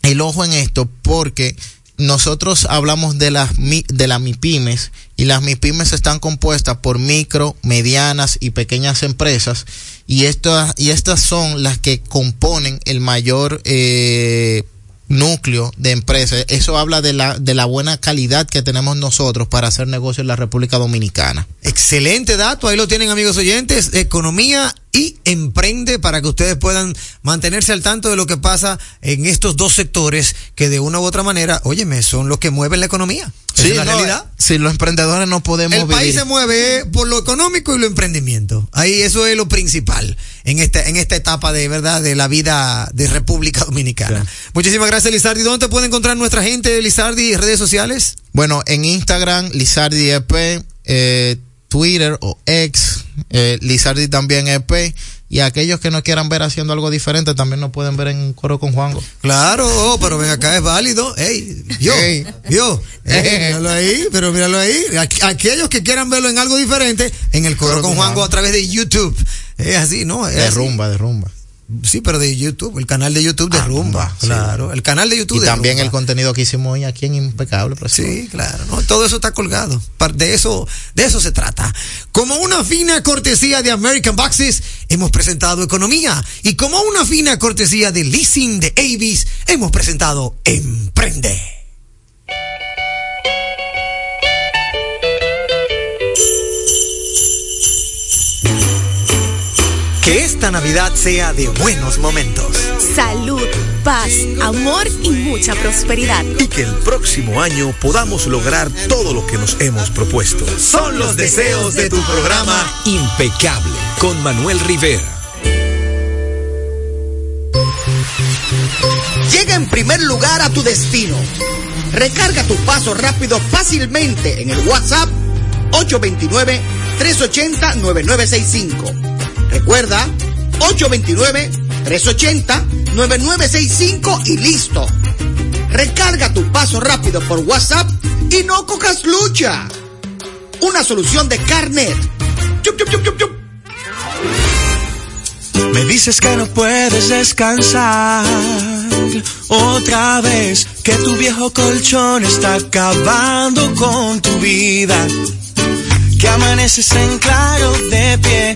el ojo en esto porque nosotros hablamos de las de las MIPIMES y las MIPIMES están compuestas por micro, medianas y pequeñas empresas. Y estas y estas son las que componen el mayor eh, núcleo de empresas. Eso habla de la, de la buena calidad que tenemos nosotros para hacer negocios en la República Dominicana. Excelente dato, ahí lo tienen amigos oyentes, economía y emprende para que ustedes puedan mantenerse al tanto de lo que pasa en estos dos sectores que de una u otra manera, óyeme, son los que mueven la economía. Sí, la realidad. Si los emprendedores no podemos El país se mueve por lo económico y lo emprendimiento. Ahí eso es lo principal en esta, en esta etapa de verdad de la vida de República Dominicana. Muchísimas gracias, Lizardi. ¿Dónde te puede encontrar nuestra gente, Lizardi, redes sociales? Bueno, en Instagram, Lizardi EP, eh, Twitter o X, eh, Lizardi también EP. Y aquellos que no quieran ver haciendo algo diferente también nos pueden ver en Coro con Juango. Claro, oh, pero ven acá, es válido. Ey, yo, yo, míralo ahí, pero míralo ahí. Aquellos que quieran verlo en algo diferente, en el Coro, con, Juango, a través de YouTube. Es así, ¿no? de rumba, de rumba. Sí, pero de YouTube, el canal de YouTube de ah, Rumba, claro, el canal de YouTube. Y también el contenido que hicimos hoy aquí en Impecable. Sí, claro, ¿no? todo eso está colgado. De eso, de eso se trata. Como una fina cortesía de American Boxes, hemos presentado Economía. Y como una fina cortesía de Leasing de Avis, hemos presentado Emprende. Que esta Navidad sea de buenos momentos. Salud, paz, amor y mucha prosperidad. Y que el próximo año podamos lograr todo lo que nos hemos propuesto. Son los deseos de tu programa Impecable con Manuel Rivera. Llega en primer lugar a tu destino. Recarga tu paso rápido fácilmente en el WhatsApp 829 380 9965 Recuerda, 829-380-9965 y listo. Recarga tu paso rápido por WhatsApp y no cojas lucha. Una solución de Carnet. Me dices que no puedes descansar otra vez, que tu viejo colchón está acabando con tu vida. Que amaneces en claro de pie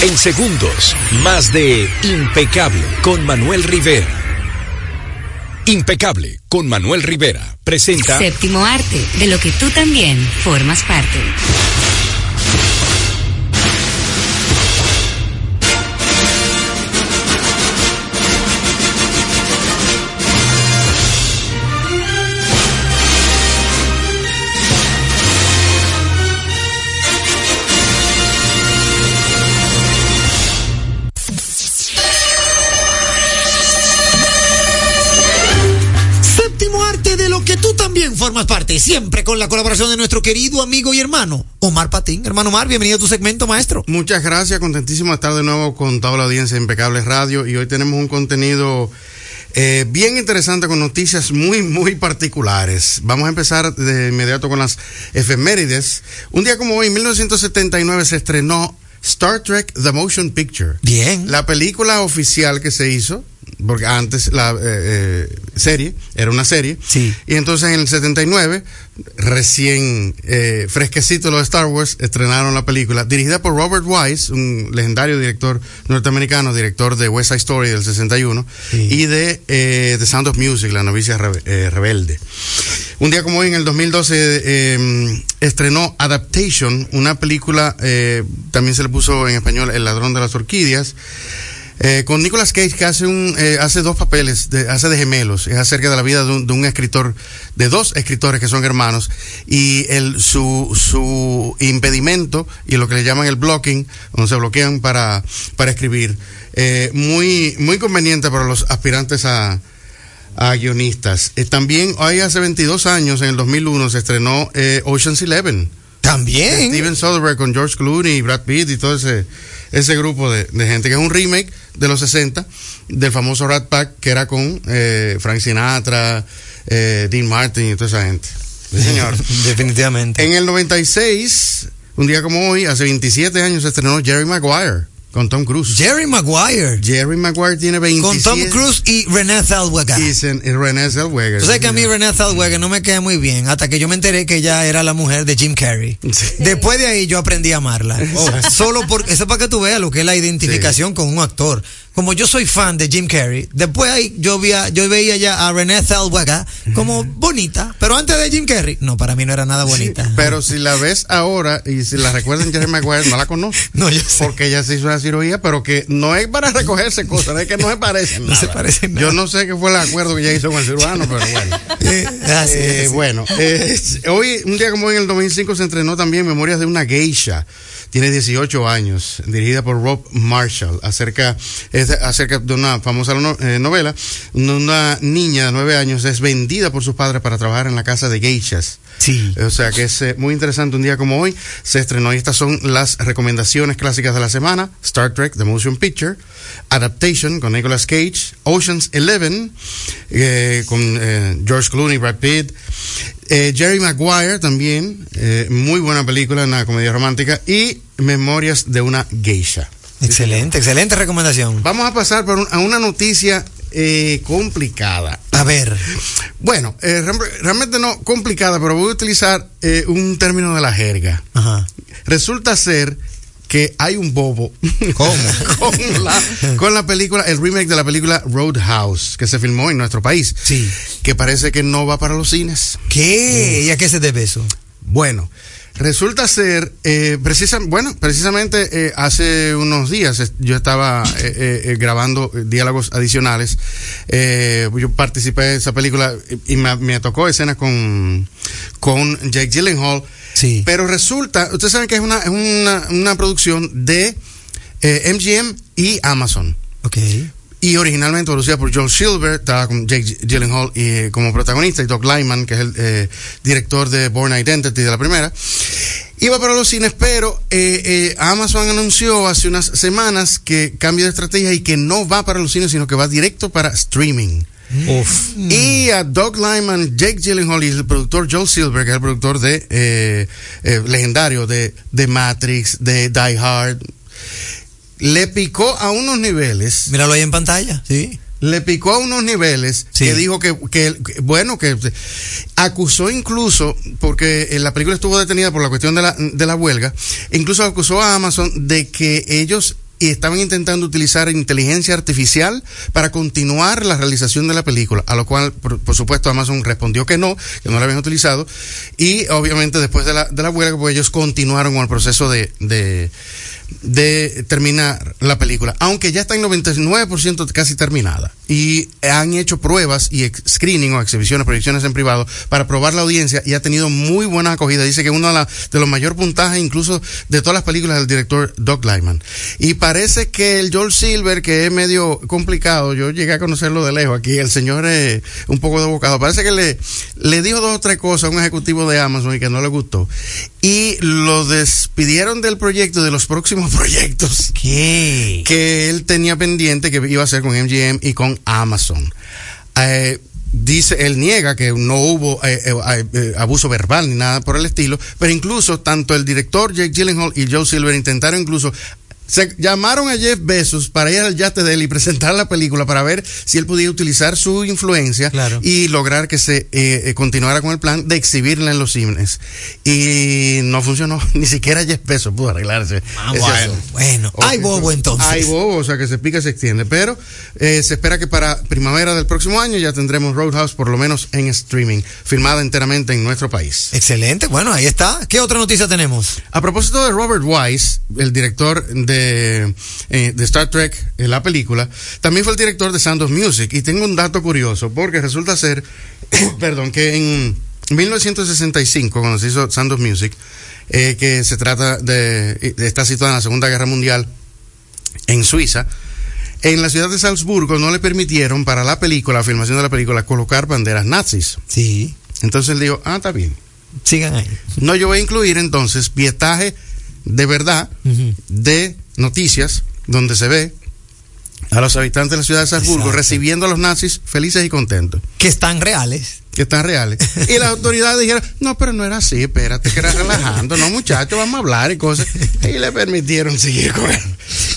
En segundos, más de Impecable con Manuel Rivera. Impecable con Manuel Rivera presenta Séptimo arte, de lo que tú también formas parte. Formas parte, siempre con la colaboración de nuestro querido amigo y hermano Omar Patín. Hermano Omar, bienvenido a tu segmento, maestro. Muchas gracias, contentísimo de estar de nuevo con toda la audiencia de Impecables Radio y hoy tenemos un contenido eh, bien interesante con noticias muy, muy particulares. Vamos a empezar de inmediato con las efemérides. Un día como hoy, en 1979, se estrenó Star Trek The Motion Picture. Bien. La película oficial que se hizo, porque antes la eh, eh, serie era una serie. Sí. Y entonces en el 79, recién eh, fresquecito los Star Wars, estrenaron la película, dirigida por Robert Wise, un legendario director norteamericano, director de West Side Story del 61, y de eh, The Sound of Music, La novicia rebe- rebelde. Un día como hoy, en el 2012, eh, estrenó Adaptation, una película, también se le puso en español El ladrón de las orquídeas. Eh, con Nicolas Cage que hace un eh, hace dos papeles de, hace de gemelos es acerca de la vida de un, de un escritor de dos escritores que son hermanos y el su su impedimento y lo que le llaman el blocking donde se bloquean para para escribir eh, muy muy conveniente para los aspirantes a a guionistas. Eh, también hoy hace 22 años, en el 2001, se estrenó eh, Ocean's Eleven. También. Steven Soderbergh con George Clooney, Brad Pitt y todo ese, ese grupo de, de gente, que es un remake de los 60 del famoso Rat Pack, que era con eh, Frank Sinatra, eh, Dean Martin y toda esa gente. Sí, señor. Definitivamente. En el 96, un día como hoy, hace 27 años, se estrenó Jerry Maguire con Tom Cruise. Jerry Maguire. Jerry Maguire tiene 27. Con Tom Cruise y Renée Zellweger. Y Renée Zellweger. Tú sabes que a mí Renée Zellweger no me queda muy bien hasta que yo me enteré que ella era la mujer de Jim Carrey. Después de ahí yo aprendí a amarla. Oh, solo porque eso es para que tú veas lo que es la identificación con un actor. Como yo soy fan de Jim Carrey, después ahí yo veía, yo veía ya a Renée Zellweger como bonita, pero antes de Jim Carrey, no, para mí no era nada bonita. Pero si la ves ahora y si la recuerdan Jerry Maguire, no la conoces. No, yo sé. Porque ella se hizo una cirugía, pero que no es para recogerse cosas, es que no se parecen No se parecen nada. Yo no sé qué fue el acuerdo que ella hizo con el cirujano, pero bueno. así Eh, es. Bueno, eh, hoy, un día como hoy, en el 2005, se estrenó también Memorias de una Geisha. Tiene 18 años, dirigida por Rob Marshall, acerca, es acerca de una famosa eh, novela. Una niña de 9 años es vendida por sus padres para trabajar en la casa de geishas. Sí. O sea que es eh, muy interesante un día como hoy. Se estrenó y estas son las recomendaciones clásicas de la semana. Star Trek, The Motion Picture. Adaptation con Nicolas Cage. Ocean's Eleven eh, con eh, George Clooney, Brad Pitt. Eh, Jerry Maguire también. muy buena película, una comedia romántica. Y Memorias de una Geisha. Excelente, excelente recomendación. Vamos a pasar por un- a una noticia eh, complicada. A ver. Bueno, eh, real- realmente no complicada, pero voy a utilizar eh, un término de la jerga. Ajá. Resulta ser que hay un bobo. ¿Cómo? con, la, con la película, el remake de la película Roadhouse, que se filmó en nuestro país. Sí. Que parece que no va para los cines. ¿Qué? ¿Y a qué se debe eso? Bueno, resulta ser, eh, precisa, bueno, precisamente eh, hace unos días yo estaba eh, eh, eh, grabando eh, diálogos adicionales. Eh, yo participé de esa película y me, me tocó escenas con, con Jake Gyllenhaal. Sí. Pero resulta, ustedes saben que es una, es una, una producción de MGM y Amazon. Ok. Y originalmente producida por Joel Silver, estaba con Jake Gyllenhaal y, eh, como protagonista, y Doug Lyman, que es el eh, director de Born Identity de la primera. Iba para los cines, pero eh, eh, Amazon anunció hace unas semanas que cambia de estrategia y que no va para los cines, sino que va directo para streaming. Uf. Y a Doug Lyman, Jake Gyllenhaal y el productor Joel Silver, que es el productor de eh, eh, legendario de, de Matrix, de Die Hard, le picó a unos niveles. Míralo ahí en pantalla, sí. Le picó a unos niveles Sí. que dijo que, que- que- bueno, que acusó incluso, porque eh, la película estuvo detenida por la cuestión de la, de la huelga, incluso acusó a Amazon de que ellos estaban intentando utilizar inteligencia artificial para continuar la realización de la película, a lo cual, por, por supuesto, Amazon respondió que no, que no la habían utilizado, y obviamente después de la, de la huelga, pues ellos continuaron con el proceso de, de, de terminar la película, aunque ya está en 99% casi terminada. Y han hecho pruebas y screening o exhibiciones, proyecciones en privado para probar la audiencia y ha tenido muy buena acogida. Dice que uno de los mayor puntajes incluso de todas las películas del director Doug Lyman. Y parece que el Joel Silver, que es medio complicado, yo llegué a conocerlo de lejos aquí, el señor es un poco de bocado, parece que le, le dijo dos o tres cosas a un ejecutivo de Amazon y que no le gustó. Y lo despidieron del proyecto, de los próximos proyectos ¿Qué? que él tenía pendiente que iba a hacer con MGM y con Amazon. Eh, dice, él niega que no hubo eh, eh, eh, abuso verbal ni nada por el estilo, pero incluso tanto el director Jake Gyllenhaal y Joe Silver intentaron incluso se llamaron a Jeff Bezos para ir al yate de él y presentar la película para ver si él podía utilizar su influencia Claro. y lograr que se eh, eh, continuara con el plan de exhibirla en los cines. Y no funcionó, ni siquiera Jeff Bezos pudo arreglarse. Ah, bueno. Bueno, hay bobo entonces. Hay bobo, o sea que se pica y se extiende. Pero eh, se espera que para primavera del próximo año ya tendremos Roadhouse por lo menos en streaming, filmada enteramente en nuestro país. Excelente, bueno, ahí está. ¿Qué otra noticia tenemos? A propósito de Robert Wise, el director de, eh, de Star Trek, en la película, también fue el director de Sound of Music. Y tengo un dato curioso, porque resulta ser, perdón, que en 1965, cuando se hizo Sound of Music, eh, que se trata de, está situada en la Segunda Guerra Mundial en Suiza, en la ciudad de Salzburgo no le permitieron para la película, la filmación de la película, colocar banderas nazis. Sí. Entonces él dijo, ah, está bien. Sigan ahí. No, yo voy a incluir entonces pietaje de verdad de noticias donde se ve a los habitantes de la ciudad de Salzburgo Exacto. recibiendo a los nazis felices y contentos, Que están reales. que están reales. Y las autoridades dijeron, no, pero no era así, espérate, que era relajando, no muchachos, vamos a hablar y cosas. Y le permitieron seguir con el,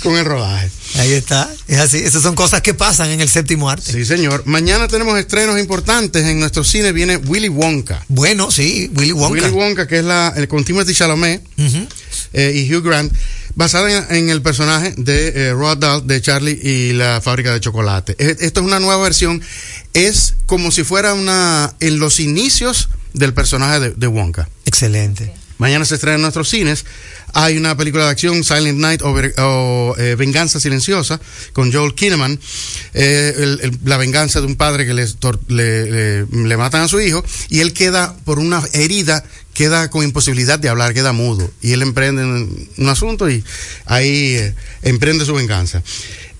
con el rodaje. Ahí está. Es así. Esas son cosas que pasan en el séptimo arte. Sí, señor. Mañana tenemos estrenos importantes en nuestro cine. Viene Willy Wonka. Bueno, sí, Willy Wonka. Willy Wonka, que es la, el con Timothy Chalamet Ujú. Eh, y Hugh Grant, basada en, en el personaje de eh, Roald Dahl, de Charlie y la fábrica de chocolate. Eh, Esto es una nueva versión. Es como si fuera una en los inicios del personaje de, de Wonka. Excelente. Mañana se estrena en nuestros cines. Hay una película de acción, Silent Night o, eh, Venganza Silenciosa, con Joel Kinnaman. Eh, el- el- la venganza de un padre que les tor- le, le- le matan a su hijo y él queda por una herida, queda con imposibilidad de hablar, queda mudo. Y él emprende un, un asunto y ahí eh, emprende su venganza.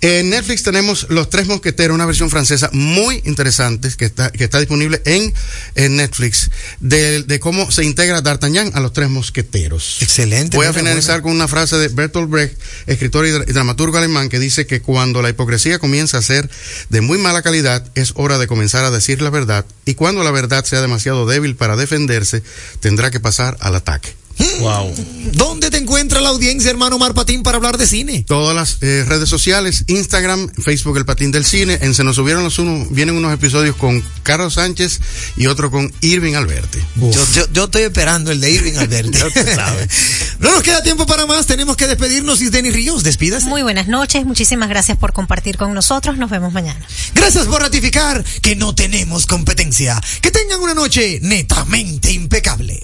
En Netflix tenemos Los Tres Mosqueteros, una versión francesa muy interesante que está, que está disponible en, en Netflix, de, de cómo se integra D'Artagnan a los Tres Mosqueteros. Excelente. Voy a finalizar con una frase de Bertolt Brecht, escritor y dramaturgo alemán, que dice que cuando la hipocresía comienza a ser de muy mala calidad, es hora de comenzar a decir la verdad, y cuando la verdad sea demasiado débil para defenderse, tendrá que pasar al ataque. Wow. ¿Dónde te encuentra la audiencia, hermano Mar Patín, para hablar de cine? Todas las eh, redes sociales, Instagram, Facebook, El Patín del Cine. En Se nos subieron los unos, vienen unos episodios con Carlos Sánchez y otro con Irving Alberti. Yo, yo, yo estoy esperando el de Irving Alberti. no nos queda tiempo para más, tenemos que despedirnos y Denis Ríos, despídase. Muy buenas noches, muchísimas gracias por compartir con nosotros, nos vemos mañana. Gracias por ratificar que no tenemos competencia. Que tengan una noche netamente impecable.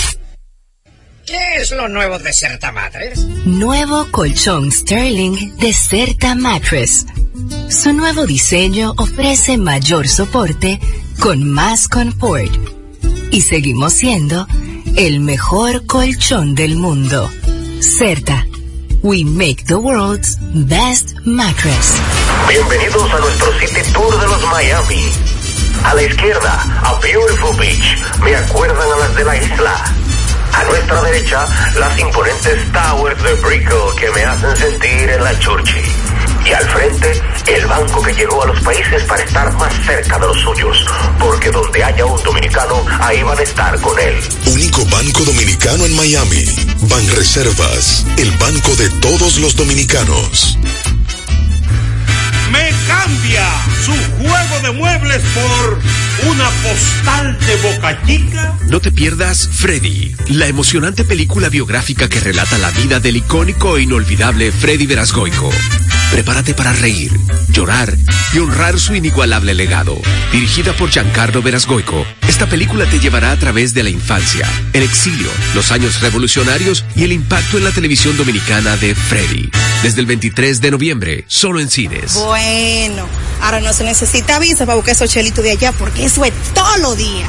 ¿Qué es lo nuevo de Certa Mattress? Nuevo colchón Sterling de Certa Mattress. Su nuevo diseño ofrece mayor soporte con más confort. Y seguimos siendo el mejor colchón del mundo. Certa. We make the world's best mattress. Bienvenidos a nuestro City Tour de los Miami. A la izquierda, a Beautiful Beach. Me acuerdan a las de la isla. A nuestra derecha, las imponentes towers de Brickell que me hacen sentir en la Churchill. Y al frente, el banco que llegó a los países para estar más cerca de los suyos. Porque donde haya un dominicano, ahí van a estar con él. Único banco dominicano en Miami. Banreservas, el banco de todos los dominicanos. Me cambia su juego de muebles por una postal de Boca Chica. No te pierdas Freddy, la emocionante película biográfica que relata la vida del icónico e inolvidable Freddy Verasgoico. Prepárate para reír, llorar y honrar su inigualable legado. Dirigida por Giancarlo Verasgoico, esta película te llevará a través de la infancia, el exilio, los años revolucionarios y el impacto en la televisión dominicana de Freddy. Desde el 23 de noviembre, solo en cines. Bueno, ahora no se necesita visa para buscar esos chelitos de allá porque eso es todo lo día.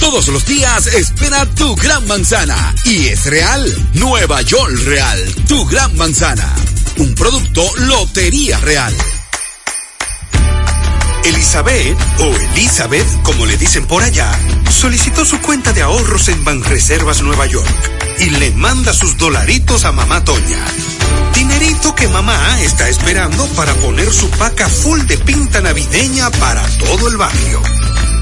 Todos los días espera tu gran manzana. Y es real. Nueva York Real. Tu gran manzana. Un producto Lotería Real. Elizabeth, o Elizabeth, como le dicen por allá, solicitó su cuenta de ahorros en Banreservas Nueva York y le manda sus dolaritos a mamá Toña. Dinerito que mamá está esperando para poner su paca full de pinta navideña para todo el barrio.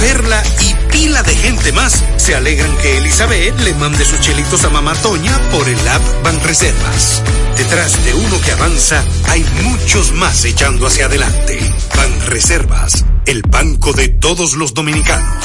Perla y pila de gente más se alegran que Elizabeth le mande sus chelitos a Mamá Toña por el app Banreservas. Detrás de uno que avanza hay muchos más echando hacia adelante. Banreservas, el banco de todos los dominicanos.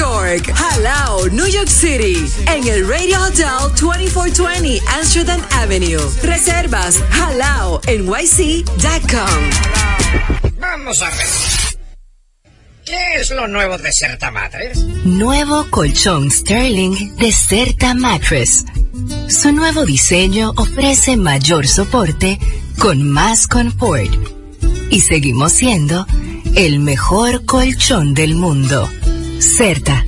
Halao, New York City, en el Radio Hotel 2420 Amsterdam Avenue. Reservas Halao NYC.com. Vamos a ver. ¿Qué es lo nuevo de Certa Mattress? Nuevo colchón Sterling de Certa Mattress. Su nuevo diseño ofrece mayor soporte con más confort. Y seguimos siendo el mejor colchón del mundo. Certa.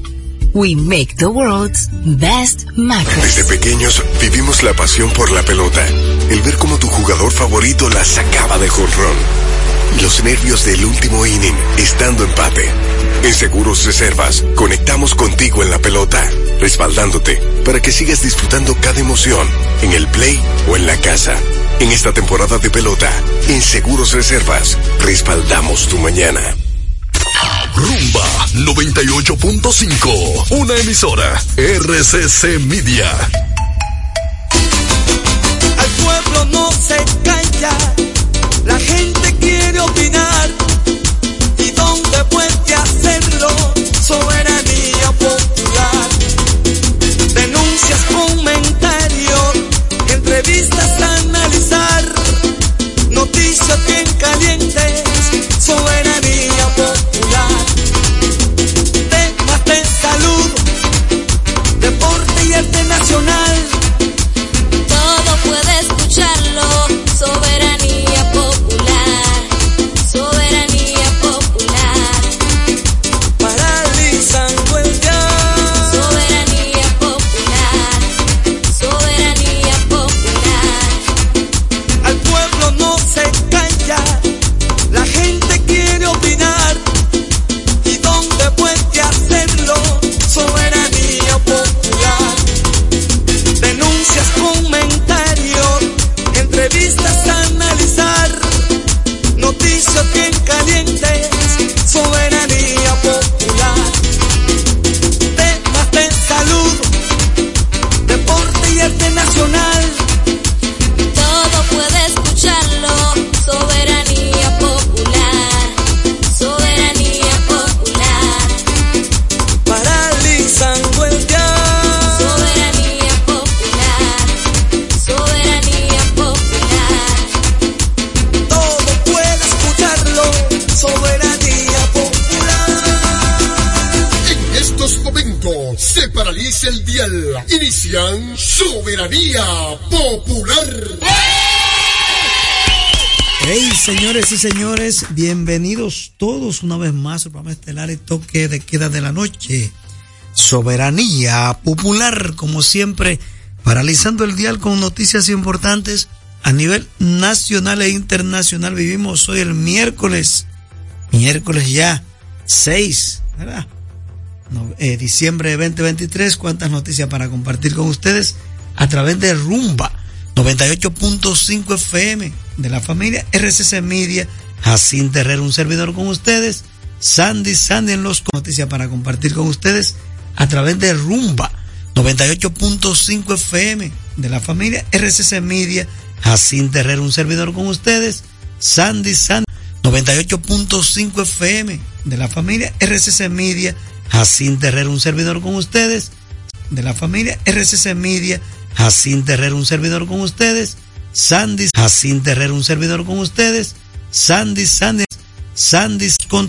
We make the world's best mattress. Desde pequeños vivimos la pasión por la pelota, el ver cómo tu jugador favorito la sacaba de jonrón. Los nervios del último inning, estando empate. En Seguros Reservas, conectamos contigo en la pelota, respaldándote para que sigas disfrutando cada emoción, en el play o en la casa. En esta temporada de pelota, en Seguros Reservas, respaldamos tu mañana. Rumba 98.5, una emisora RCC Media. pueblo no se calla, la gente quiere opinar. ¿Y dónde puede hacerlo? Soberanía popular. Denuncias, comentarios, entrevistas a analizar. Noticias bien calientes, señores y señores, bienvenidos todos una vez más al programa estelar y toque de queda de la noche. Soberanía popular, como siempre, paralizando el dial con noticias importantes a nivel nacional e internacional. Vivimos hoy el miércoles, miércoles ya 6, ¿verdad? Eh, diciembre de 2023. ¿Cuántas noticias para compartir con ustedes a través de Rumba 98.5 FM de la familia RCC Media? Jacín Terrero, un servidor con ustedes. Sandy, Sandy en los noticias para compartir con ustedes a través de Rumba 98.5 FM de la familia RCC Media. Jacín Terrero, un servidor con ustedes. Sandy, Sandy 98.5 FM de la familia RCC Media. Jacín Terrero, un servidor con ustedes. De la familia RCC Media. Jacín Terrero, un servidor con ustedes. Sandy, Jacín Terrero, un servidor con ustedes. Sandy, Sandy, Sandy con